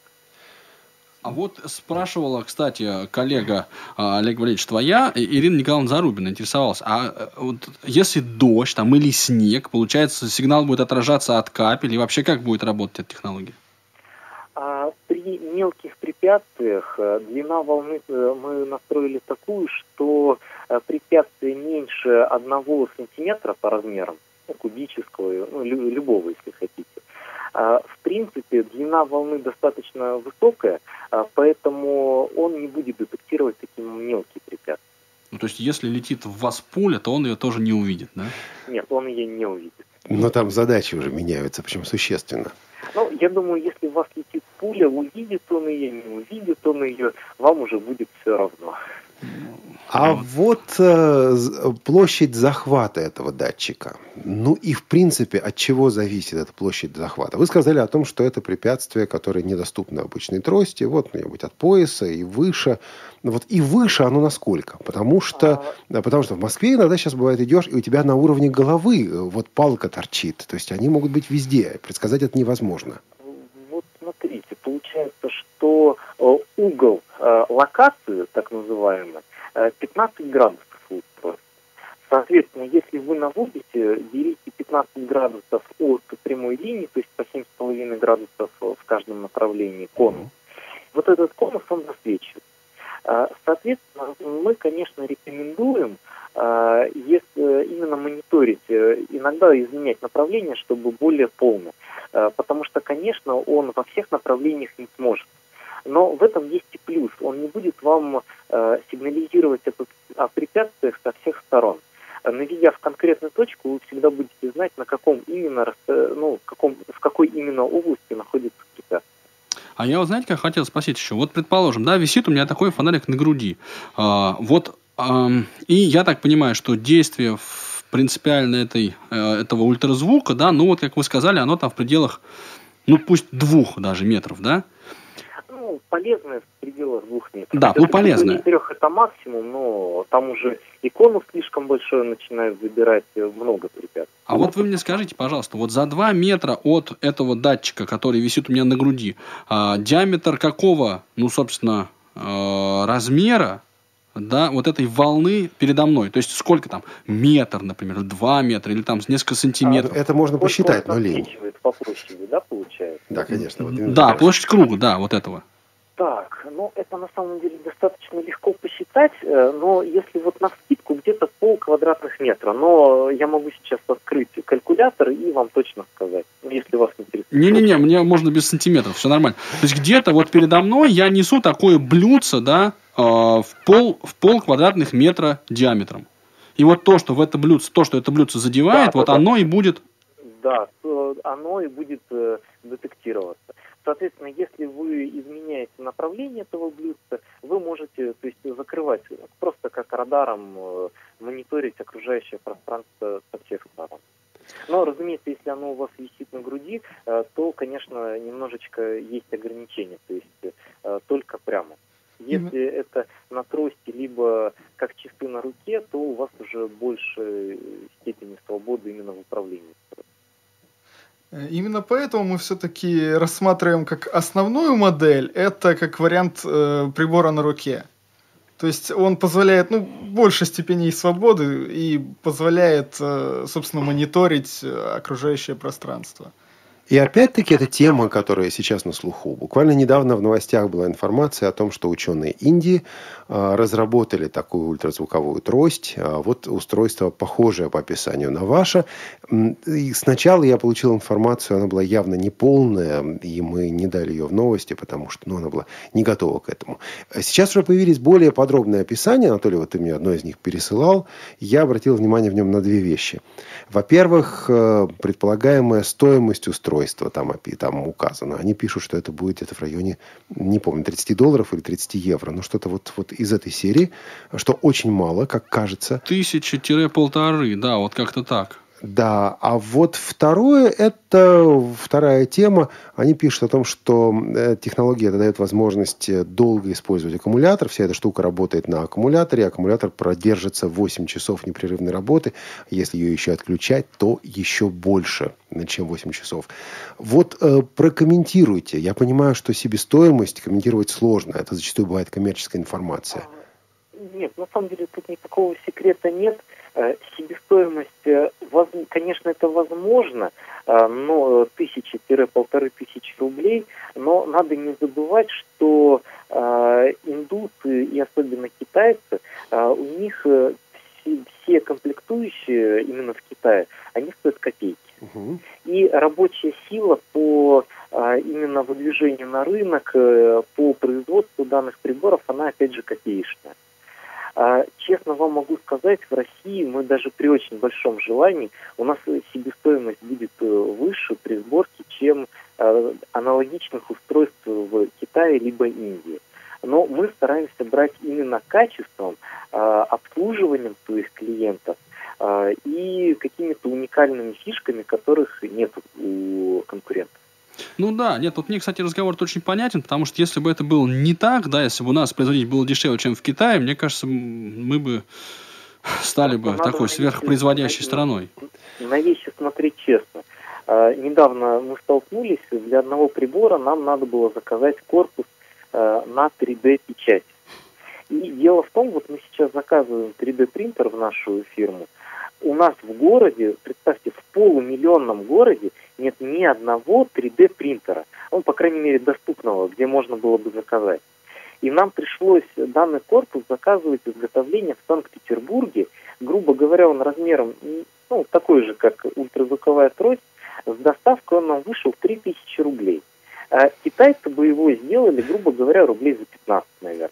S3: А вот спрашивала, кстати, коллега а, Олег Валерьевич, твоя, Ирина Николаевна Зарубина интересовалась, а вот если дождь там или снег, получается, сигнал будет отражаться от капель, и вообще как будет работать эта технология?
S5: А при мелких препятствиях э, длина волны э, мы настроили такую, что э, препятствие меньше одного сантиметра по размерам, ну, кубического, ну, любого, если хотите. А, в принципе, длина волны достаточно высокая, а, поэтому он не будет детектировать такие мелкие препятствия.
S3: Ну, то есть, если летит в вас пуля, то он ее тоже не увидит, да?
S5: Нет, он ее не увидит.
S2: Но там задачи уже меняются, причем существенно.
S5: Ну, я думаю, если у вас летит пуля, увидит он ее, не увидит он ее, вам уже будет все равно.
S2: А вот э, площадь захвата этого датчика. Ну и в принципе, от чего зависит эта площадь захвата? Вы сказали о том, что это препятствие, которое недоступно обычной трости, вот где-нибудь от пояса и выше. Вот и выше оно насколько? Потому что, а... потому что в Москве иногда сейчас бывает идешь, и у тебя на уровне головы э, вот палка торчит. То есть они могут быть везде. Предсказать это невозможно.
S5: Что э, угол э, локации, так называемый, 15 градусов устройства. Соответственно, если вы наводите, берите 15 градусов от прямой линии, то есть по 7,5 градусов в каждом направлении конус. Вот этот конус, он засвечивает. Соответственно, мы, конечно, рекомендуем если именно мониторить, э, иногда изменять направление, чтобы более полно. Потому что, конечно, он во всех направлениях не сможет. Но в этом есть и плюс. Он не будет вам сигнализировать о препятствиях со всех сторон. Наведя в конкретную точку, вы всегда будете знать, на каком именно, ну, в, каком, в какой именно области находится препятствие.
S3: А я вот, знаете, как хотел спросить еще. Вот, предположим, да, висит у меня такой фонарик на груди. А, вот, а, и я так понимаю, что действие принципиально этой, э, этого ультразвука, да, ну вот, как вы сказали, оно там в пределах, ну, пусть двух даже метров, да?
S5: Ну, полезное в пределах двух метров.
S3: Да, ну, полезное.
S5: Трех это максимум, но там уже икону слишком большое начинает забирать э, много препятствий.
S3: А вот вы мне скажите, пожалуйста, вот за 2 метра от этого датчика, который висит у меня на груди, а, диаметр какого, ну, собственно, а, размера да, вот этой волны передо мной. То есть сколько там? Метр, например, два метра или там несколько сантиметров.
S2: А, это можно посчитать, но лень.
S5: по площади, да, получается?
S2: Да, конечно. Вот
S3: да, площадь круга, да, вот этого.
S5: Так, ну это на самом деле достаточно легко посчитать, э, но если вот на скидку где-то пол квадратных метра, но я могу сейчас открыть калькулятор и вам точно сказать, ну, если вас интересует.
S3: Не-не-не, мне можно без сантиметров, все нормально. То есть где-то вот передо мной я несу такое блюдце, да, э, в пол, в пол квадратных метра диаметром. И вот то, что в это блюдце, то, что это блюдце задевает, да, вот да, оно и будет...
S5: Да, оно и будет э, детектироваться. Соответственно, если вы изменяете направление этого блюдца, вы можете то есть, закрывать, просто как радаром э, мониторить окружающее пространство со всех сторон. Но, разумеется, если оно у вас висит на груди, э, то, конечно, немножечко есть ограничения, то есть э, только прямо. Если mm-hmm. это на трости, либо как часы на руке, то у вас уже больше степени свободы именно в управлении.
S6: Э, именно поэтому мы все-таки рассматриваем как основную модель, это как вариант э, прибора на руке. То есть он позволяет, ну, больше степеней свободы и позволяет, э, собственно, мониторить э, окружающее пространство.
S2: И опять-таки это тема, которая сейчас на слуху. Буквально недавно в новостях была информация о том, что ученые Индии а, разработали такую ультразвуковую трость. А, вот устройство похожее по описанию на ваше. И сначала я получил информацию, она была явно неполная, и мы не дали ее в новости, потому что ну, она была не готова к этому. Сейчас уже появились более подробные описания. Анатолий, вот ты мне одно из них пересылал. Я обратил внимание в нем на две вещи. Во-первых, э, предполагаемая стоимость устройства там, там указана. Они пишут, что это будет где-то в районе, не помню, 30 долларов или 30 евро. Ну, что-то вот, вот из этой серии, что очень мало, как кажется.
S3: Тысяча-полторы, да, вот как-то так.
S2: Да, а вот второе, это вторая тема. Они пишут о том, что э, технология дает возможность э, долго использовать аккумулятор. Вся эта штука работает на аккумуляторе. Аккумулятор продержится 8 часов непрерывной работы. Если ее еще отключать, то еще больше, чем 8 часов. Вот э, прокомментируйте. Я понимаю, что себестоимость комментировать сложно. Это зачастую бывает коммерческая информация.
S5: Нет, на самом деле тут никакого секрета нет. Э, себестоимость, э, конечно, это возможно, э, но тысячи-полторы тысячи рублей, но надо не забывать, что индусы и особенно китайцы, у них все комплектующие именно в Китае, они стоят копейки. Угу. И рабочая сила по именно выдвижению на рынок, по производству данных приборов, она опять же копеечная. А, честно вам могу сказать, в России мы даже при очень большом желании, у нас себестоимость будет э, выше при сборке, чем э, аналогичных устройств в Китае либо Индии. Но мы стараемся брать именно качеством, а, обслуживанием своих клиентов и какими-то уникальными фишками, которых нет конкурентов.
S3: Ну да, нет, вот мне, кстати, разговор очень понятен, потому что если бы это было не так, да, если бы у нас производить было дешевле, чем в Китае, мне кажется, мы бы стали бы такой сверхпроизводящей на, страной.
S5: На вещи смотреть честно. А, недавно мы столкнулись, для одного прибора нам надо было заказать корпус а, на 3D-печать. И дело в том, вот мы сейчас заказываем 3D-принтер в нашу фирму, у нас в городе, представьте, в полумиллионном городе нет ни одного 3D принтера. Он, по крайней мере, доступного, где можно было бы заказать. И нам пришлось данный корпус заказывать изготовление в Санкт-Петербурге. Грубо говоря, он размером ну, такой же, как ультразвуковая трость. С доставкой он нам вышел 3000 рублей. А китайцы бы его сделали, грубо говоря, рублей за 15, наверное.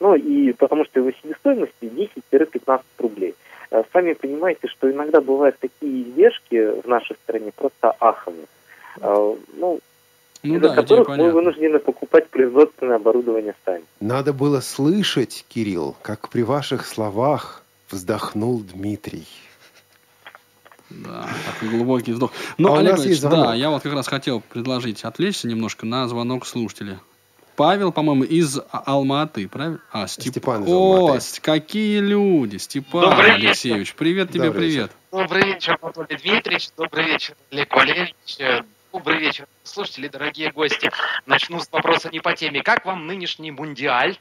S5: Ну и потому что его себестоимость 10-15 рублей. Э, сами понимаете, что иногда бывают такие издержки в нашей стране просто аховые. Э, ну, ну из-за да, которых мы вынуждены покупать производственное оборудование сами.
S2: Надо было слышать, Кирилл, как при ваших словах вздохнул Дмитрий.
S3: Да, такой глубокий вздох. Но, а Олег Ильич, да, я вот как раз хотел предложить отвлечься немножко на звонок слушателя. Павел, по-моему, из Алматы, правильно? А, Степ...
S2: Степан из
S3: О, Алматы. какие люди! Степан Добрый Алексеевич, привет тебе, Добрый привет. Вечер.
S9: Добрый вечер, Анатолий Дмитриевич. Добрый вечер, Олег Валерьевич. Добрый вечер, слушатели, дорогие гости. Начну с вопроса не по теме. Как вам нынешний мундиаль?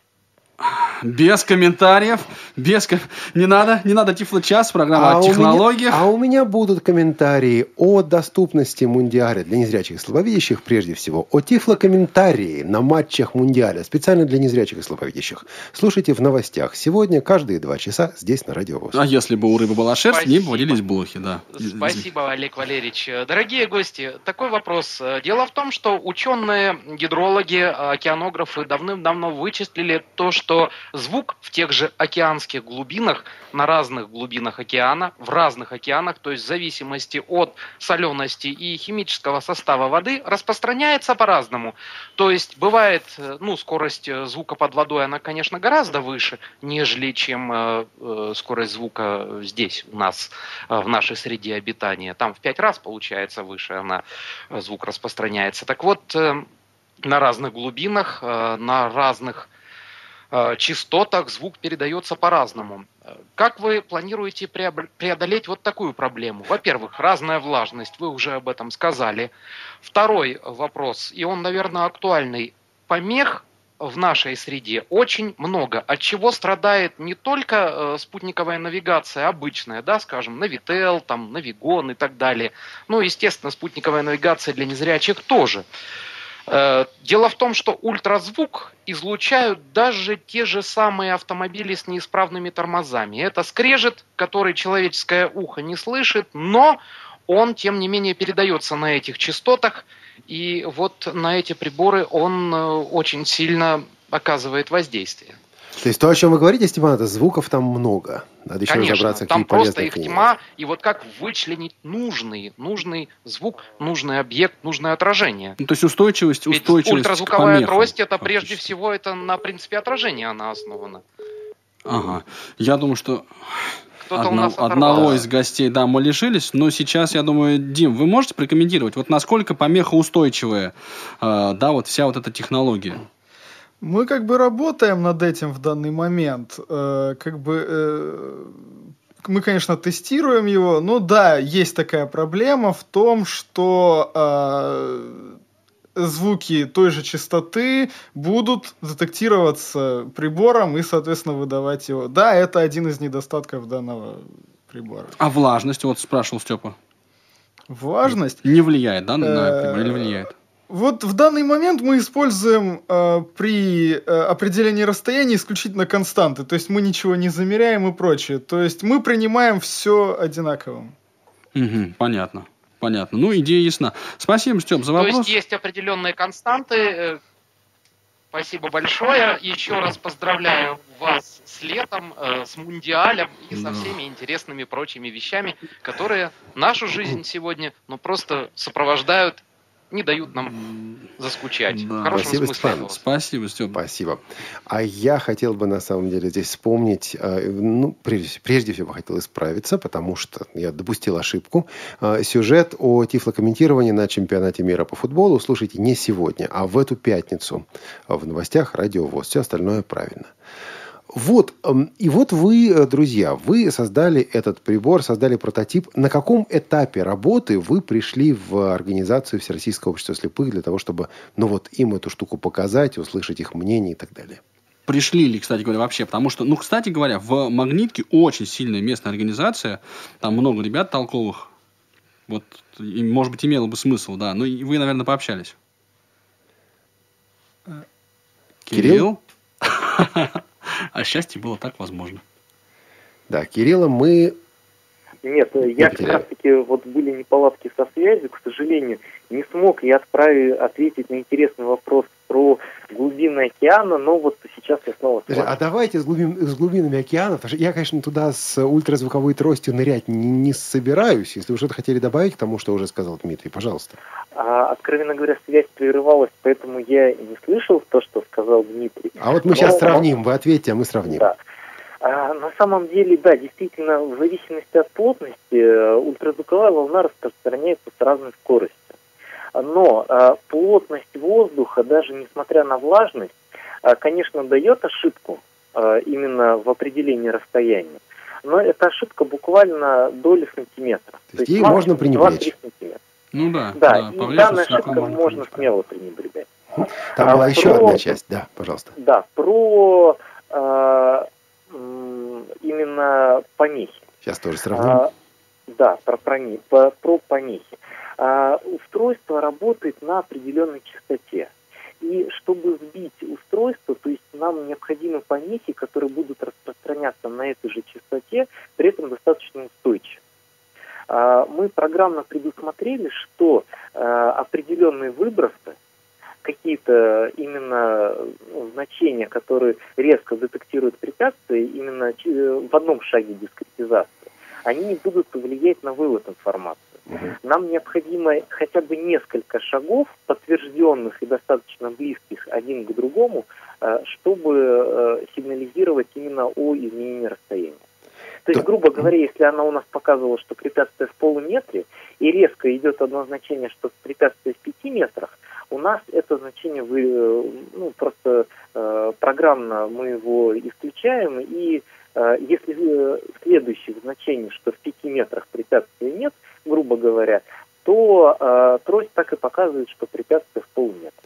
S3: Без комментариев, без ком- не надо, не надо тифло-час, программа о
S2: у меня-
S3: технологиях.
S2: а у меня будут комментарии о доступности Мундиаля для незрячих и слабовидящих, прежде всего, о тифлокомментарии на матчах Мундиаля, специально для незрячих и слабовидящих. Слушайте в новостях. Сегодня каждые два часа здесь на Радио ВОЗ.
S3: А если бы у рыбы была шерсть, не
S9: Спасибо.
S3: водились блохи, да.
S9: Спасибо, Олег Валерьевич. Дорогие гости, такой вопрос. Дело в том, что ученые, гидрологи, океанографы давным-давно вычислили то, что звук в тех же океанских глубинах, на разных глубинах океана, в разных океанах, то есть в зависимости от солености и химического состава воды, распространяется по-разному. То есть бывает, э, ну, скорость э, звука под водой, она, конечно, гораздо выше, нежели чем э, скорость звука здесь у нас в нашей среде обитания. Там в пять раз, получается, выше она, звук распространяется. Так вот, на разных глубинах, на разных частотах звук передается по-разному. Э, Как вы планируете преодолеть вот такую проблему? Во-первых, разная влажность, вы уже об этом сказали. Второй вопрос, и он, наверное, актуальный. Помех в нашей среде очень много. От чего страдает не только э, спутниковая навигация обычная, да, скажем, Navitel, там, Навигон и так далее. Ну, естественно, спутниковая навигация для незрячих тоже. Э, Дело в том, что ультразвук излучают даже те же самые автомобили с неисправными тормозами. Это скрежет, который человеческое ухо не слышит, но он, тем не менее, передается на этих частотах, и вот на эти приборы он э, очень сильно оказывает воздействие.
S2: То есть то, о чем вы говорите, Степан, это звуков там много. Надо еще
S9: Конечно,
S2: разобраться,
S9: там
S2: какие
S9: просто их тьма, и вот как вычленить нужный, нужный звук, нужный объект, нужное отражение.
S3: Ну, то есть устойчивость,
S9: Ведь
S3: устойчивость
S9: ультразвуковая трость это прежде всего это на принципе отражения она основана.
S3: Ага. Я думаю, что одно- одного из гостей, да, мы лишились, но сейчас, я думаю, Дим, вы можете прокомментировать, вот насколько помехоустойчивая, э, да, вот вся вот эта технология?
S6: Мы как бы работаем над этим в данный момент. Э, как бы э, мы, конечно, тестируем его, но да, есть такая проблема в том, что э, звуки той же частоты будут детектироваться прибором и, соответственно, выдавать его. Да, это один из недостатков данного прибора.
S3: А влажность, вот спрашивал Степа,
S6: Влажность.
S3: не влияет, да, на
S6: Э,
S3: прибор или влияет?
S6: Вот в данный момент мы используем э, при э, определении расстояния исключительно константы. То есть мы ничего не замеряем и прочее. То есть мы принимаем все одинаковым.
S3: Мгм, понятно, понятно. Ну, идея ясна. Спасибо, Степ, за
S9: То
S3: вопрос.
S9: есть есть определенные константы. э, Спасибо большое. Еще раз поздравляю вас с летом, э, с мундиалем и со всеми интересными прочими вещами, которые нашу жизнь сегодня ну, просто сопровождают, не дают нам заскучать.
S3: Да.
S9: В хорошем
S2: Спасибо,
S9: смысле
S2: Степан.
S9: этого.
S3: Спасибо, Степ.
S2: Спасибо. А я хотел бы, на самом деле, здесь вспомнить, э, ну, прежде, прежде всего, хотел исправиться, потому что я допустил ошибку. Э, Сюжет о тифлокомментировании на чемпионате мира по футболу слушайте не сегодня, а в эту пятницу в новостях Радио ВОЗ. Все остальное правильно. Вот, эм, и вот вы, э, друзья, вы создали этот прибор, создали прототип. На каком этапе работы вы пришли в организацию Всероссийского общества слепых для того, чтобы, ну вот, им эту штуку показать, услышать их мнение и так далее?
S3: Пришли ли, кстати говоря, вообще? Потому что, ну, кстати говоря, в Магнитке очень сильная местная организация. Там много ребят толковых. Вот, и, может быть, имело бы смысл, да. Ну, и вы, наверное, пообщались.
S2: Кирилл?
S3: А счастье было так возможно.
S2: Да, Кирилла мы...
S5: Нет, я как
S2: потеряли.
S5: раз таки вот были неполадки со связью, к сожалению, не смог я отправить, ответить на интересный вопрос про глубины океана, но вот сейчас я снова с
S2: Подожди,
S5: вами.
S2: А давайте с, глубин- с глубинами океана, потому что я, конечно, туда с ультразвуковой тростью нырять не, не собираюсь. Если вы что-то хотели добавить к тому, что уже сказал Дмитрий, пожалуйста.
S5: А, откровенно говоря, связь прерывалась, поэтому я не слышал то, что сказал Дмитрий.
S2: А вот мы
S5: Но-
S2: сейчас сравним. Вы ответьте, а мы сравним.
S5: Да. А, на самом деле, да, действительно, в зависимости от плотности э, ультразвуковая волна распространяется с разной скоростью. Но э, плотность воздуха, даже несмотря на влажность, э, конечно, дает ошибку именно в определении расстояния. Но эта ошибка буквально доли сантиметра.
S2: То есть ей можно пренебречь.
S5: 2-3 сантиметра.
S3: Ну да,
S5: Да, и данной
S3: на слепую
S5: ошибкой
S3: можно
S5: смело пренебрегать.
S2: Там
S5: А
S2: была еще
S5: про-
S2: одна часть. Да, пожалуйста.
S5: Да, про э,
S2: Сейчас тоже сравним.
S5: А, да, про, прони- про, про помехи. А, устройство работает на определенной частоте. И чтобы сбить устройство, то есть нам необходимы помехи, которые будут распространяться на этой же частоте, при этом достаточно устойчиво. А, мы программно предусмотрели, что а, определенные выбросы, какие-то именно ну, значения, которые резко детектируют препятствия, именно в одном шаге дискретизации, они будут влиять на вывод информации. Нам необходимо хотя бы несколько шагов, подтвержденных и достаточно близких один к другому, э, чтобы э, сигнализировать именно о изменении расстояния. То есть, грубо говоря, если она у нас показывала, что препятствие в полуметре, и резко идет одно значение, что препятствие в пяти метрах, у нас это значение вы, э, ну, просто э, программно мы его исключаем, и э, если э, следующих значений, что в пяти метрах препятствия нет, грубо говоря, то э, трость так и показывает, что препятствие в полуметра.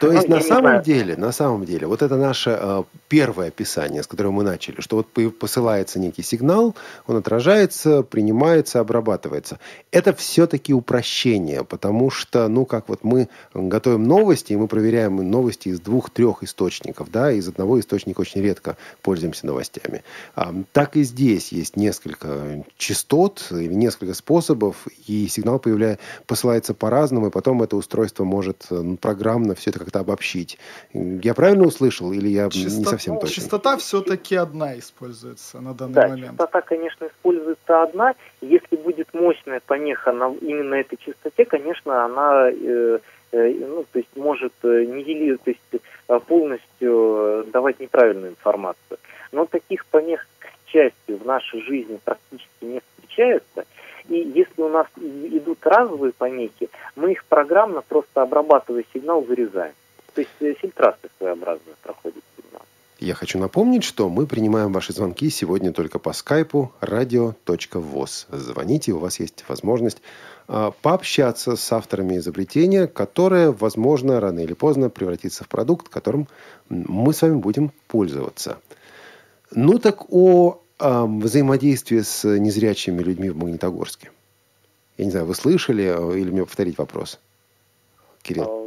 S2: То ну, есть на самом деле, на самом деле, вот это наше э, первое описание, с которого мы начали, что вот посылается некий сигнал, он отражается, принимается, обрабатывается. Это все-таки упрощение, потому что, ну, как вот мы готовим новости, и мы проверяем новости из двух-трех источников, да, из одного источника очень редко пользуемся новостями. А, так и здесь есть несколько частот или несколько способов, и сигнал появляется, посылается по-разному, и потом это устройство может ну, программно все это как как-то обобщить. Я правильно услышал или я Частота, не совсем точно?
S6: Частота все-таки одна используется на данный
S5: да,
S6: момент.
S5: частота, конечно, используется одна. Если будет мощная помеха на именно этой частоте, конечно, она э, э, ну, то есть может э, нивелировать, то есть э, полностью давать неправильную информацию. Но таких помех, к счастью, в нашей жизни практически не встречается – и если у нас идут разовые помехи, мы их программно, просто обрабатывая сигнал, вырезаем. То есть э, фильтрация своеобразная проходит сигнал.
S2: Я хочу напомнить, что мы принимаем ваши звонки сегодня только по скайпу radio.voz. Звоните, у вас есть возможность э, пообщаться с авторами изобретения, которое, возможно, рано или поздно превратится в продукт, которым мы с вами будем пользоваться. Ну так о взаимодействие с незрячими людьми в Магнитогорске? Я не знаю, вы слышали э, или мне повторить вопрос? Кирилл.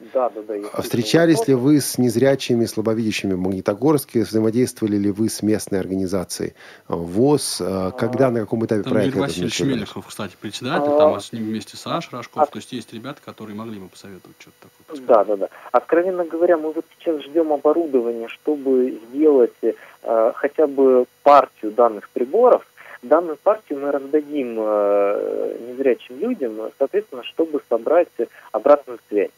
S2: А,
S5: да, да, да.
S2: А встречались ли вы с незрячими, слабовидящими в Магнитогорске? Взаимодействовали ли вы с местной организацией ВОЗ? А, когда, на каком этапе
S3: там
S2: проекта?
S3: Там Василий Шмелехов, кстати, председатель, а... там с ним вместе Саша Рожков. А... То есть есть ребята, которые могли бы посоветовать что-то такое.
S5: Да, да, да. Откровенно говоря, мы вот сейчас ждем оборудования, чтобы сделать э, хотя бы партию данных приборов, Данную партию мы раздадим э, незрячим людям, соответственно, чтобы собрать обратную связь.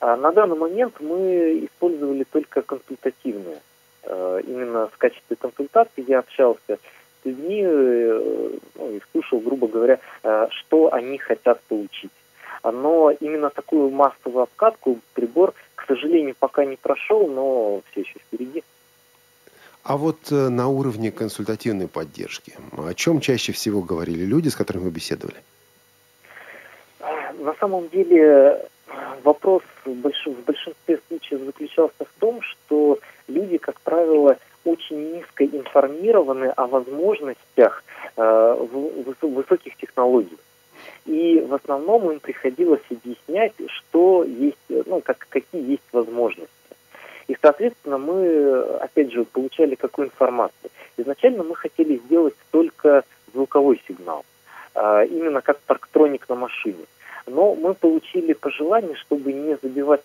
S5: А на данный момент мы использовали только консультативные. Э, именно в качестве консультации я общался с людьми э, ну, и слушал, грубо говоря, э, что они хотят получить. Но именно такую массовую обкатку прибор, к сожалению, пока не прошел, но все еще впереди.
S2: А вот на уровне консультативной поддержки, о чем чаще всего говорили люди, с которыми вы беседовали?
S5: На самом деле вопрос в, больш... в большинстве случаев заключался в том, что люди, как правило, очень низко информированы о возможностях э, высоких технологий. И в основном им приходилось объяснять, что есть, ну, как, какие есть возможности. И, соответственно, мы, опять же, получали какую информацию. Изначально мы хотели сделать только звуковой сигнал, э, именно как парктроник на машине. Но мы получили пожелание, чтобы не забивать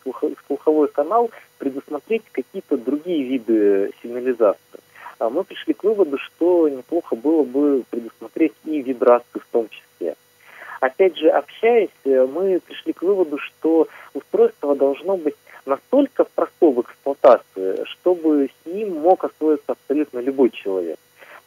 S5: слуховой канал, предусмотреть какие-то другие виды сигнализации. А мы пришли к выводу, что неплохо было бы предусмотреть и вибрацию в том числе. Опять же, общаясь, мы пришли к выводу, что устройство должно быть настолько просто в эксплуатации, чтобы с ним мог освоиться абсолютно любой человек.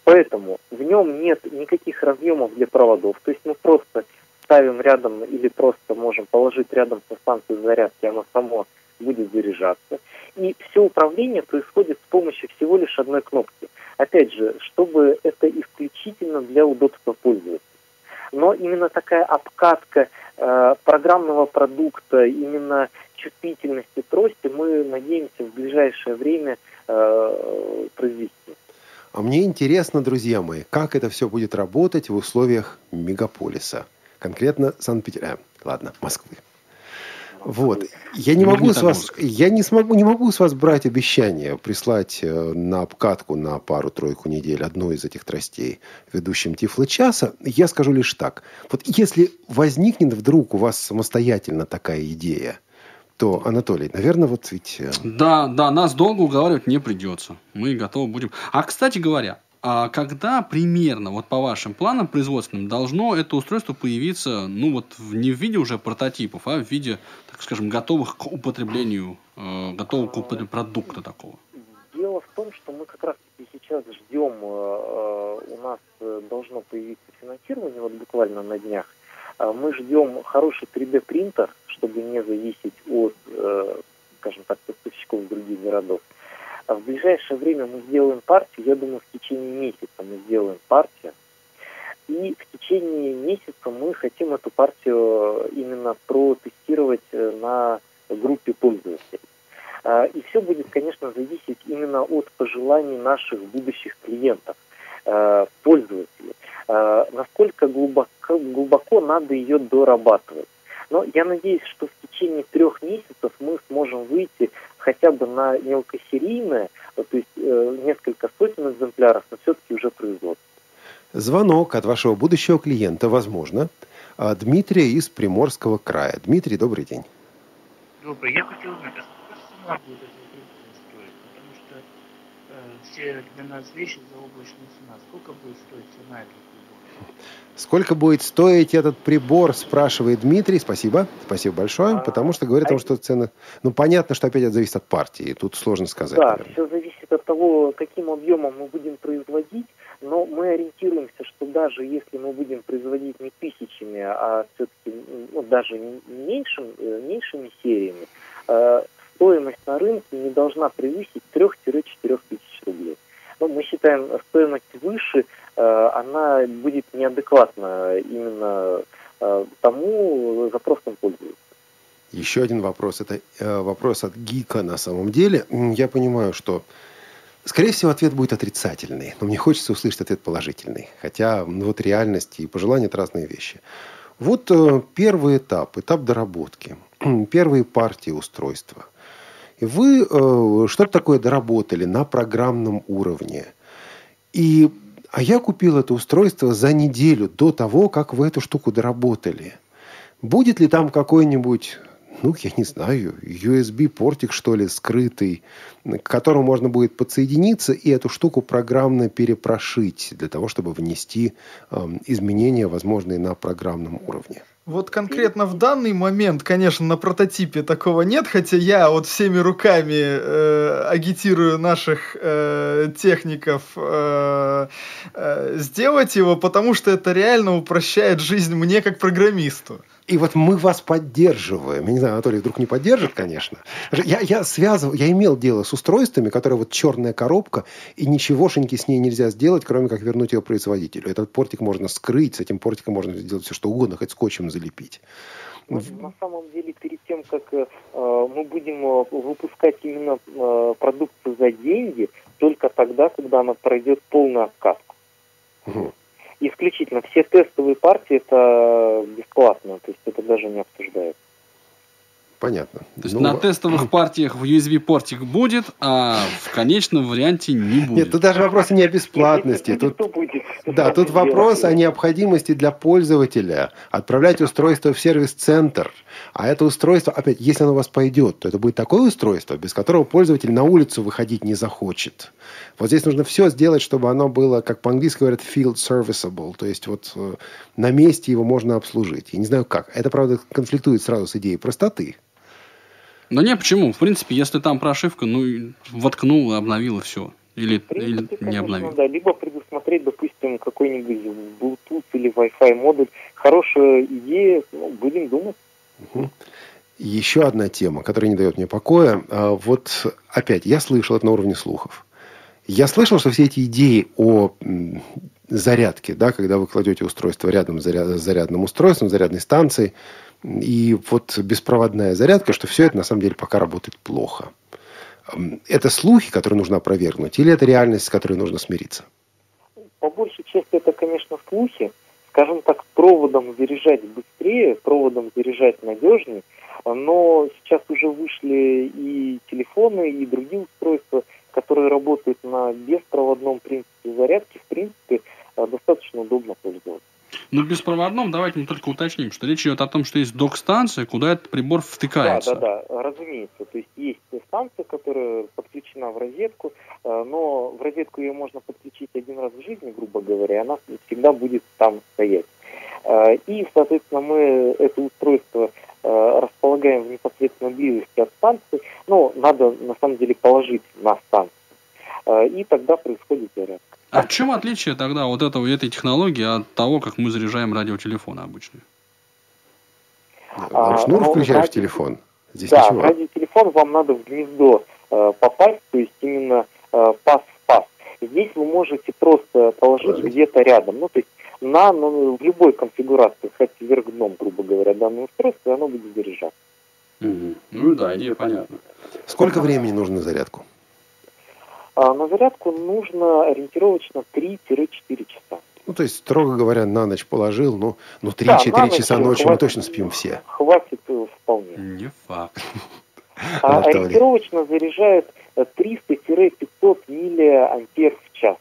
S5: Поэтому в нем нет никаких разъемов для проводов, то есть мы просто ставим рядом или просто можем положить рядом со станцией зарядки, оно само будет заряжаться. И все управление происходит с помощью всего лишь одной кнопки. Опять же, чтобы это исключительно для удобства пользователя. Но именно такая обкатка э, программного продукта, именно чувствительности трости мы надеемся в ближайшее время э, произвести.
S2: А мне интересно, друзья мои, как это все будет работать в условиях мегаполиса. Конкретно Санкт-Петербурга. Ладно, Москвы. Вот. Я не могу с вас, я не смогу, не могу с вас брать обещание прислать э, на обкатку на пару-тройку недель одну из этих тростей ведущим Тифлы часа. Я скажу лишь так. Вот если возникнет вдруг у вас самостоятельно такая идея, то, Анатолий, наверное, вот ведь... Э,
S3: да, да, нас долго уговаривать не придется. Мы готовы будем. А, кстати говоря, а когда примерно, вот по вашим планам производственным, должно это устройство появиться, ну вот не в виде уже прототипов, а в виде, так скажем, готовых к употреблению, э, готового к употреблению продукта такого?
S5: Дело в том, что мы как раз таки сейчас ждем, э, э у нас э, должно появиться финансирование вот буквально на днях. Э, мы ждем хороший 3D принтер, чтобы не зависеть от, э, скажем так, поставщиков других городов. А в ближайшее время мы сделаем партию, я думаю, в течение месяца мы сделаем партию. И в течение месяца мы хотим эту партию именно протестировать э, на группе пользователей. А, и все будет, конечно, зависеть именно от пожеланий наших будущих клиентов, э, пользователей. А, насколько глубоко, глубоко надо ее дорабатывать. Но я надеюсь, что в течение трех месяцев мы сможем выйти хотя бы на мелкосерийное, то есть э, несколько сотен экземпляров, но все-таки уже производство.
S2: Звонок от вашего будущего клиента, возможно. А Дмитрия из Приморского края. Дмитрий, добрый день.
S10: Добрый. Я хотел узнать, а сколько цена будет этой стоить? Потому что э, все для нас вещи за облачная цена. Сколько будет стоить цена этого
S2: Сколько будет стоить этот прибор, спрашивает Дмитрий. Спасибо. Спасибо большое. Потому что говорит о том, что цены... Ну, понятно, что опять это зависит от партии. Тут сложно сказать.
S5: Да, наверное. все зависит от того, каким объемом мы будем производить. Но мы ориентируемся, что даже если мы будем производить не тысячами, а все-таки ну, даже меньшим, э, меньшими сериями, э, стоимость на рынке не должна превысить 3-4 тысяч рублей. Но мы считаем, стоимость выше – Э, она будет неадекватна именно э, тому запросам пользователя.
S2: Еще один вопрос. Это э, вопрос от Гика на самом деле. Я понимаю, что, скорее всего, ответ будет отрицательный. Но мне хочется услышать ответ положительный. Хотя ну, вот реальность и пожелания – это разные вещи. Вот первый этап, этап доработки. Первые партии устройства. Вы что-то такое доработали на программном уровне. И а я купил это устройство за неделю до того, как вы эту штуку доработали. Будет ли там какой-нибудь, ну, я не знаю, USB-портик, что ли, скрытый, к которому можно будет подсоединиться и эту штуку программно перепрошить для того, чтобы внести э, изменения, возможные на программном уровне?
S6: Вот конкретно в данный момент, конечно, на прототипе такого нет, хотя я вот всеми руками э, агитирую наших э, техников э, э, сделать его, потому что это реально упрощает жизнь мне как программисту.
S2: И вот мы вас поддерживаем. Я не знаю, Анатолий вдруг не поддержит, конечно. Я, я связывал, я имел дело с устройствами, которые вот черная коробка, и ничегошеньки с ней нельзя сделать, кроме как вернуть ее производителю. Этот портик можно скрыть, с этим портиком можно сделать все, что угодно, хоть скотчем залепить.
S5: На самом деле, перед тем, как э, мы будем э, выпускать именно э, продукцию за деньги, только тогда, когда она пройдет полную откатку. Угу исключительно все тестовые партии это бесплатно, то есть это даже не обсуждается.
S2: Понятно.
S3: То есть ну, на тестовых партиях в USB-портик будет, а в конечном варианте не будет.
S2: Нет, тут даже вопрос не о бесплатности. Тут, будет, да, тут вопрос о необходимости для пользователя отправлять устройство в сервис-центр. А это устройство, опять, если оно у вас пойдет, то это будет такое устройство, без которого пользователь на улицу выходить не захочет. Вот здесь нужно все сделать, чтобы оно было, как по-английски говорят, field serviceable. То есть вот э, на месте его можно обслужить. Я не знаю как. Это, правда, конфликтует сразу с идеей простоты.
S3: Но не, почему? В принципе, если там прошивка, ну, воткнул, обновил и все. Или, принципе, или не конечно, обновил.
S5: Да, либо предусмотреть, допустим, какой-нибудь Bluetooth или Wi-Fi модуль. Хорошая идея, ну, будем думать.
S2: Угу. Еще одна тема, которая не дает мне покоя. А, вот опять, я слышал это на уровне слухов. Я слышал, что все эти идеи о зарядке, да, когда вы кладете устройство рядом с зарядным устройством, зарядной станцией, и вот беспроводная зарядка, что все это на самом деле пока работает плохо. Это слухи, которые нужно опровергнуть, или это реальность, с которой нужно смириться?
S5: По большей части это, конечно, слухи. Скажем так, проводом заряжать быстрее, проводом заряжать надежнее, но сейчас уже вышли и телефоны, и другие устройства, которые работают на беспроводном принципе зарядки, в принципе, э, достаточно удобно пользоваться.
S3: Но беспроводном давайте мы только уточним, что речь идет о том, что есть док-станция, куда этот прибор втыкается.
S5: Да, да, да, разумеется. То есть есть станция, которая подключена в розетку, э, но в розетку ее можно подключить один раз в жизни, грубо говоря, и она всегда будет там стоять. Э, и, соответственно, мы это устройство э, располагаем в непосредственной близости от станции, но надо на самом деле положить на станцию. И тогда происходит зарядка.
S3: А в чем отличие тогда вот этого, этой технологии от того, как мы заряжаем радиотелефоны обычные?
S2: А, шнур ну, включаешь ради... телефон?
S5: Здесь да, ничего. радиотелефон вам надо в гнездо э, попасть, то есть именно э, пас в пас. Здесь вы можете просто положить где-то рядом, ну то есть на ну, в любой конфигурации, хоть вверх дном, грубо говоря, данное устройство, и оно будет заряжаться.
S3: Угу. Ну да, идея понятна.
S2: Сколько времени нужно на зарядку?
S5: А на зарядку нужно ориентировочно 3-4 часа.
S2: Ну, то есть, строго говоря, на ночь положил, ну, ну 3-4 да, часа ночи мы точно спим все.
S5: Хватит вполне.
S3: Не факт.
S5: А ориентировочно заряжает 300-500 э, миллиампер в час.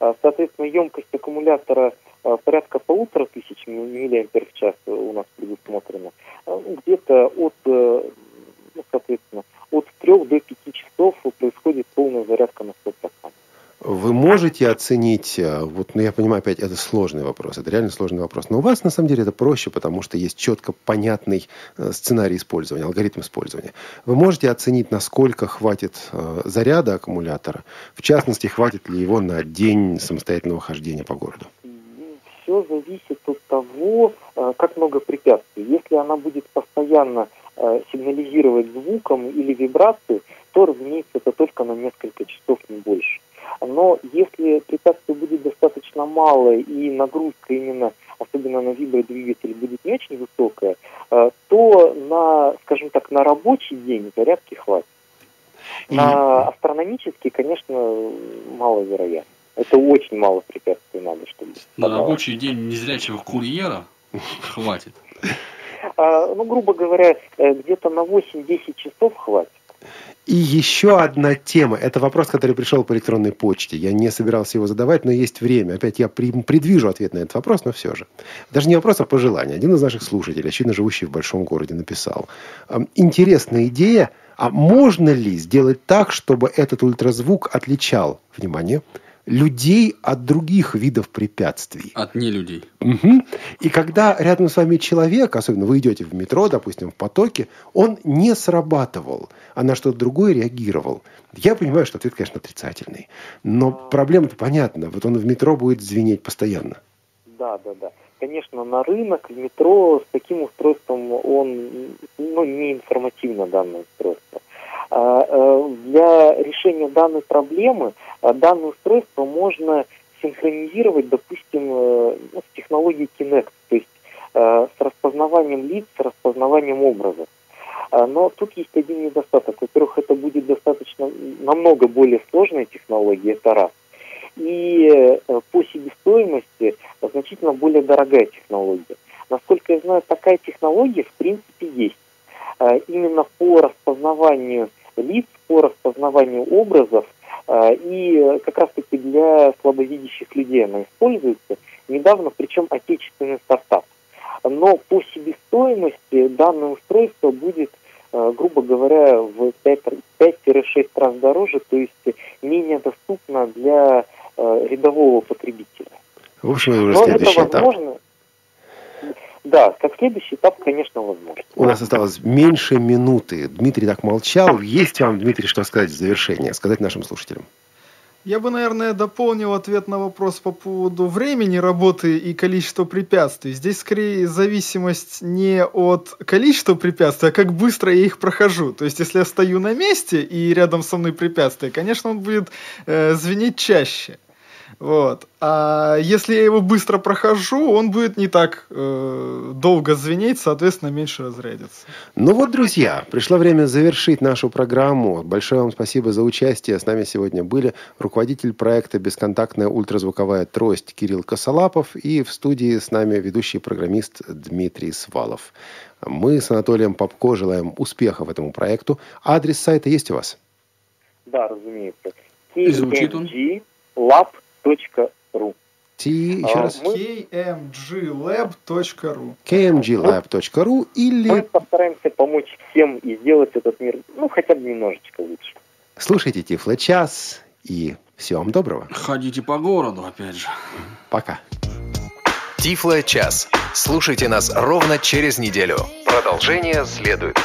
S5: А, соответственно, емкость аккумулятора э, порядка полутора тысяч миллиампер в час у нас предусмотрена. А, где-то от, э, ну, соответственно, от 3 до 5 часов происходит полная зарядка на 100%.
S2: Вы можете оценить, э, вот, ну я понимаю, опять это сложный вопрос, это реально сложный вопрос, но у вас на самом деле это проще, потому что есть четко понятный э, сценарий использования, алгоритм использования. Вы можете оценить, насколько хватит э, заряда аккумулятора, в частности, хватит ли его на день самостоятельного хождения по городу?
S5: Все зависит от того, как много препятствий. Если она будет постоянно сигнализировать звуком или вибрацией, то, разумеется, это только на несколько часов, не больше. Но если препятствий будет достаточно мало и нагрузка именно, особенно на вибродвигатель, будет не очень высокая, э, то на, скажем так, на рабочий день зарядки хватит. На астрономический, конечно, маловероятно. Это очень мало препятствий надо, чтобы...
S3: На рабочий день незрячего курьера хватит.
S5: А, ну, грубо говоря, э, где-то на 8-10 часов хватит.
S2: И еще одна тема. Это вопрос, который пришел по электронной почте. Я не собирался его задавать, но есть время. Опять я предвижу ответ на этот вопрос, но все же. Даже не вопрос, а пожелание. Один из наших слушателей, очевидно, живущий в большом городе, написал. Интересная идея. А можно ли сделать так, чтобы этот ультразвук отличал, внимание, людей от других видов препятствий.
S3: От нелюдей.
S2: Угу. И когда рядом с вами человек, особенно вы идете в метро, допустим, в потоке, он не срабатывал, а на что-то другое реагировал. Я понимаю, что ответ, конечно, отрицательный. Но проблема-то понятна. Вот он в метро будет звенеть постоянно.
S5: Да, да, да. Конечно, на рынок, в метро с таким устройством он ну, не информативно данное устройство. А, э, для решения данной проблемы а, данное устройство можно синхронизировать, допустим, э, ну, с технологией Kinect, то есть э, с распознаванием лиц, с распознаванием образов. А, но тут есть один недостаток. Во-первых, это будет достаточно намного более сложная технология, это раз. И по себестоимости значительно более дорогая технология. Насколько я знаю, такая технология в принципе есть. Именно по распознаванию лиц, по распознаванию образов, а, и как раз-таки для слабовидящих людей она используется. Недавно, причем отечественный стартап. Но по себестоимости данное устройство будет, а, грубо говоря, в 5-6 раз дороже, то есть менее доступно для а, рядового потребителя.
S2: В общем, уже Но это возможно.
S5: Да, как следующий этап, конечно, возможно.
S2: У нас осталось меньше минуты. Дмитрий так молчал. Есть вам, Дмитрий, что сказать в завершение, сказать нашим слушателям?
S6: Я бы, наверное, дополнил ответ на вопрос по поводу времени работы и количества препятствий. Здесь скорее зависимость не от количества препятствий, а как быстро я их прохожу. То есть, если я стою на месте и рядом со мной препятствие, конечно, он будет э, звенеть чаще. Вот. А если я его быстро прохожу, он будет не так э, долго звенеть, соответственно, меньше разрядится.
S2: Ну вот, друзья, пришло время завершить нашу программу. Большое вам спасибо за участие. С нами сегодня были руководитель проекта «Бесконтактная ультразвуковая трость» Кирилл Косолапов и в студии с нами ведущий программист Дмитрий Свалов. Мы с Анатолием Попко желаем успехов этому проекту. Адрес сайта есть у вас?
S5: Да, разумеется.
S3: И звучит он?
S5: kmglab.ru
S2: T, еще
S5: А,
S2: раз.
S5: мы-
S6: kmglab.ru
S2: kmglab.ru
S5: Мы
S2: или
S5: постараемся помочь всем и сделать этот мир, ну, хотя бы немножечко лучше.
S2: слушайте Тифло час и всего вам доброго.
S3: Ходите по городу, опять же.
S2: Пока.
S4: Тифло час. Слушайте нас ровно через неделю. Продолжение следует.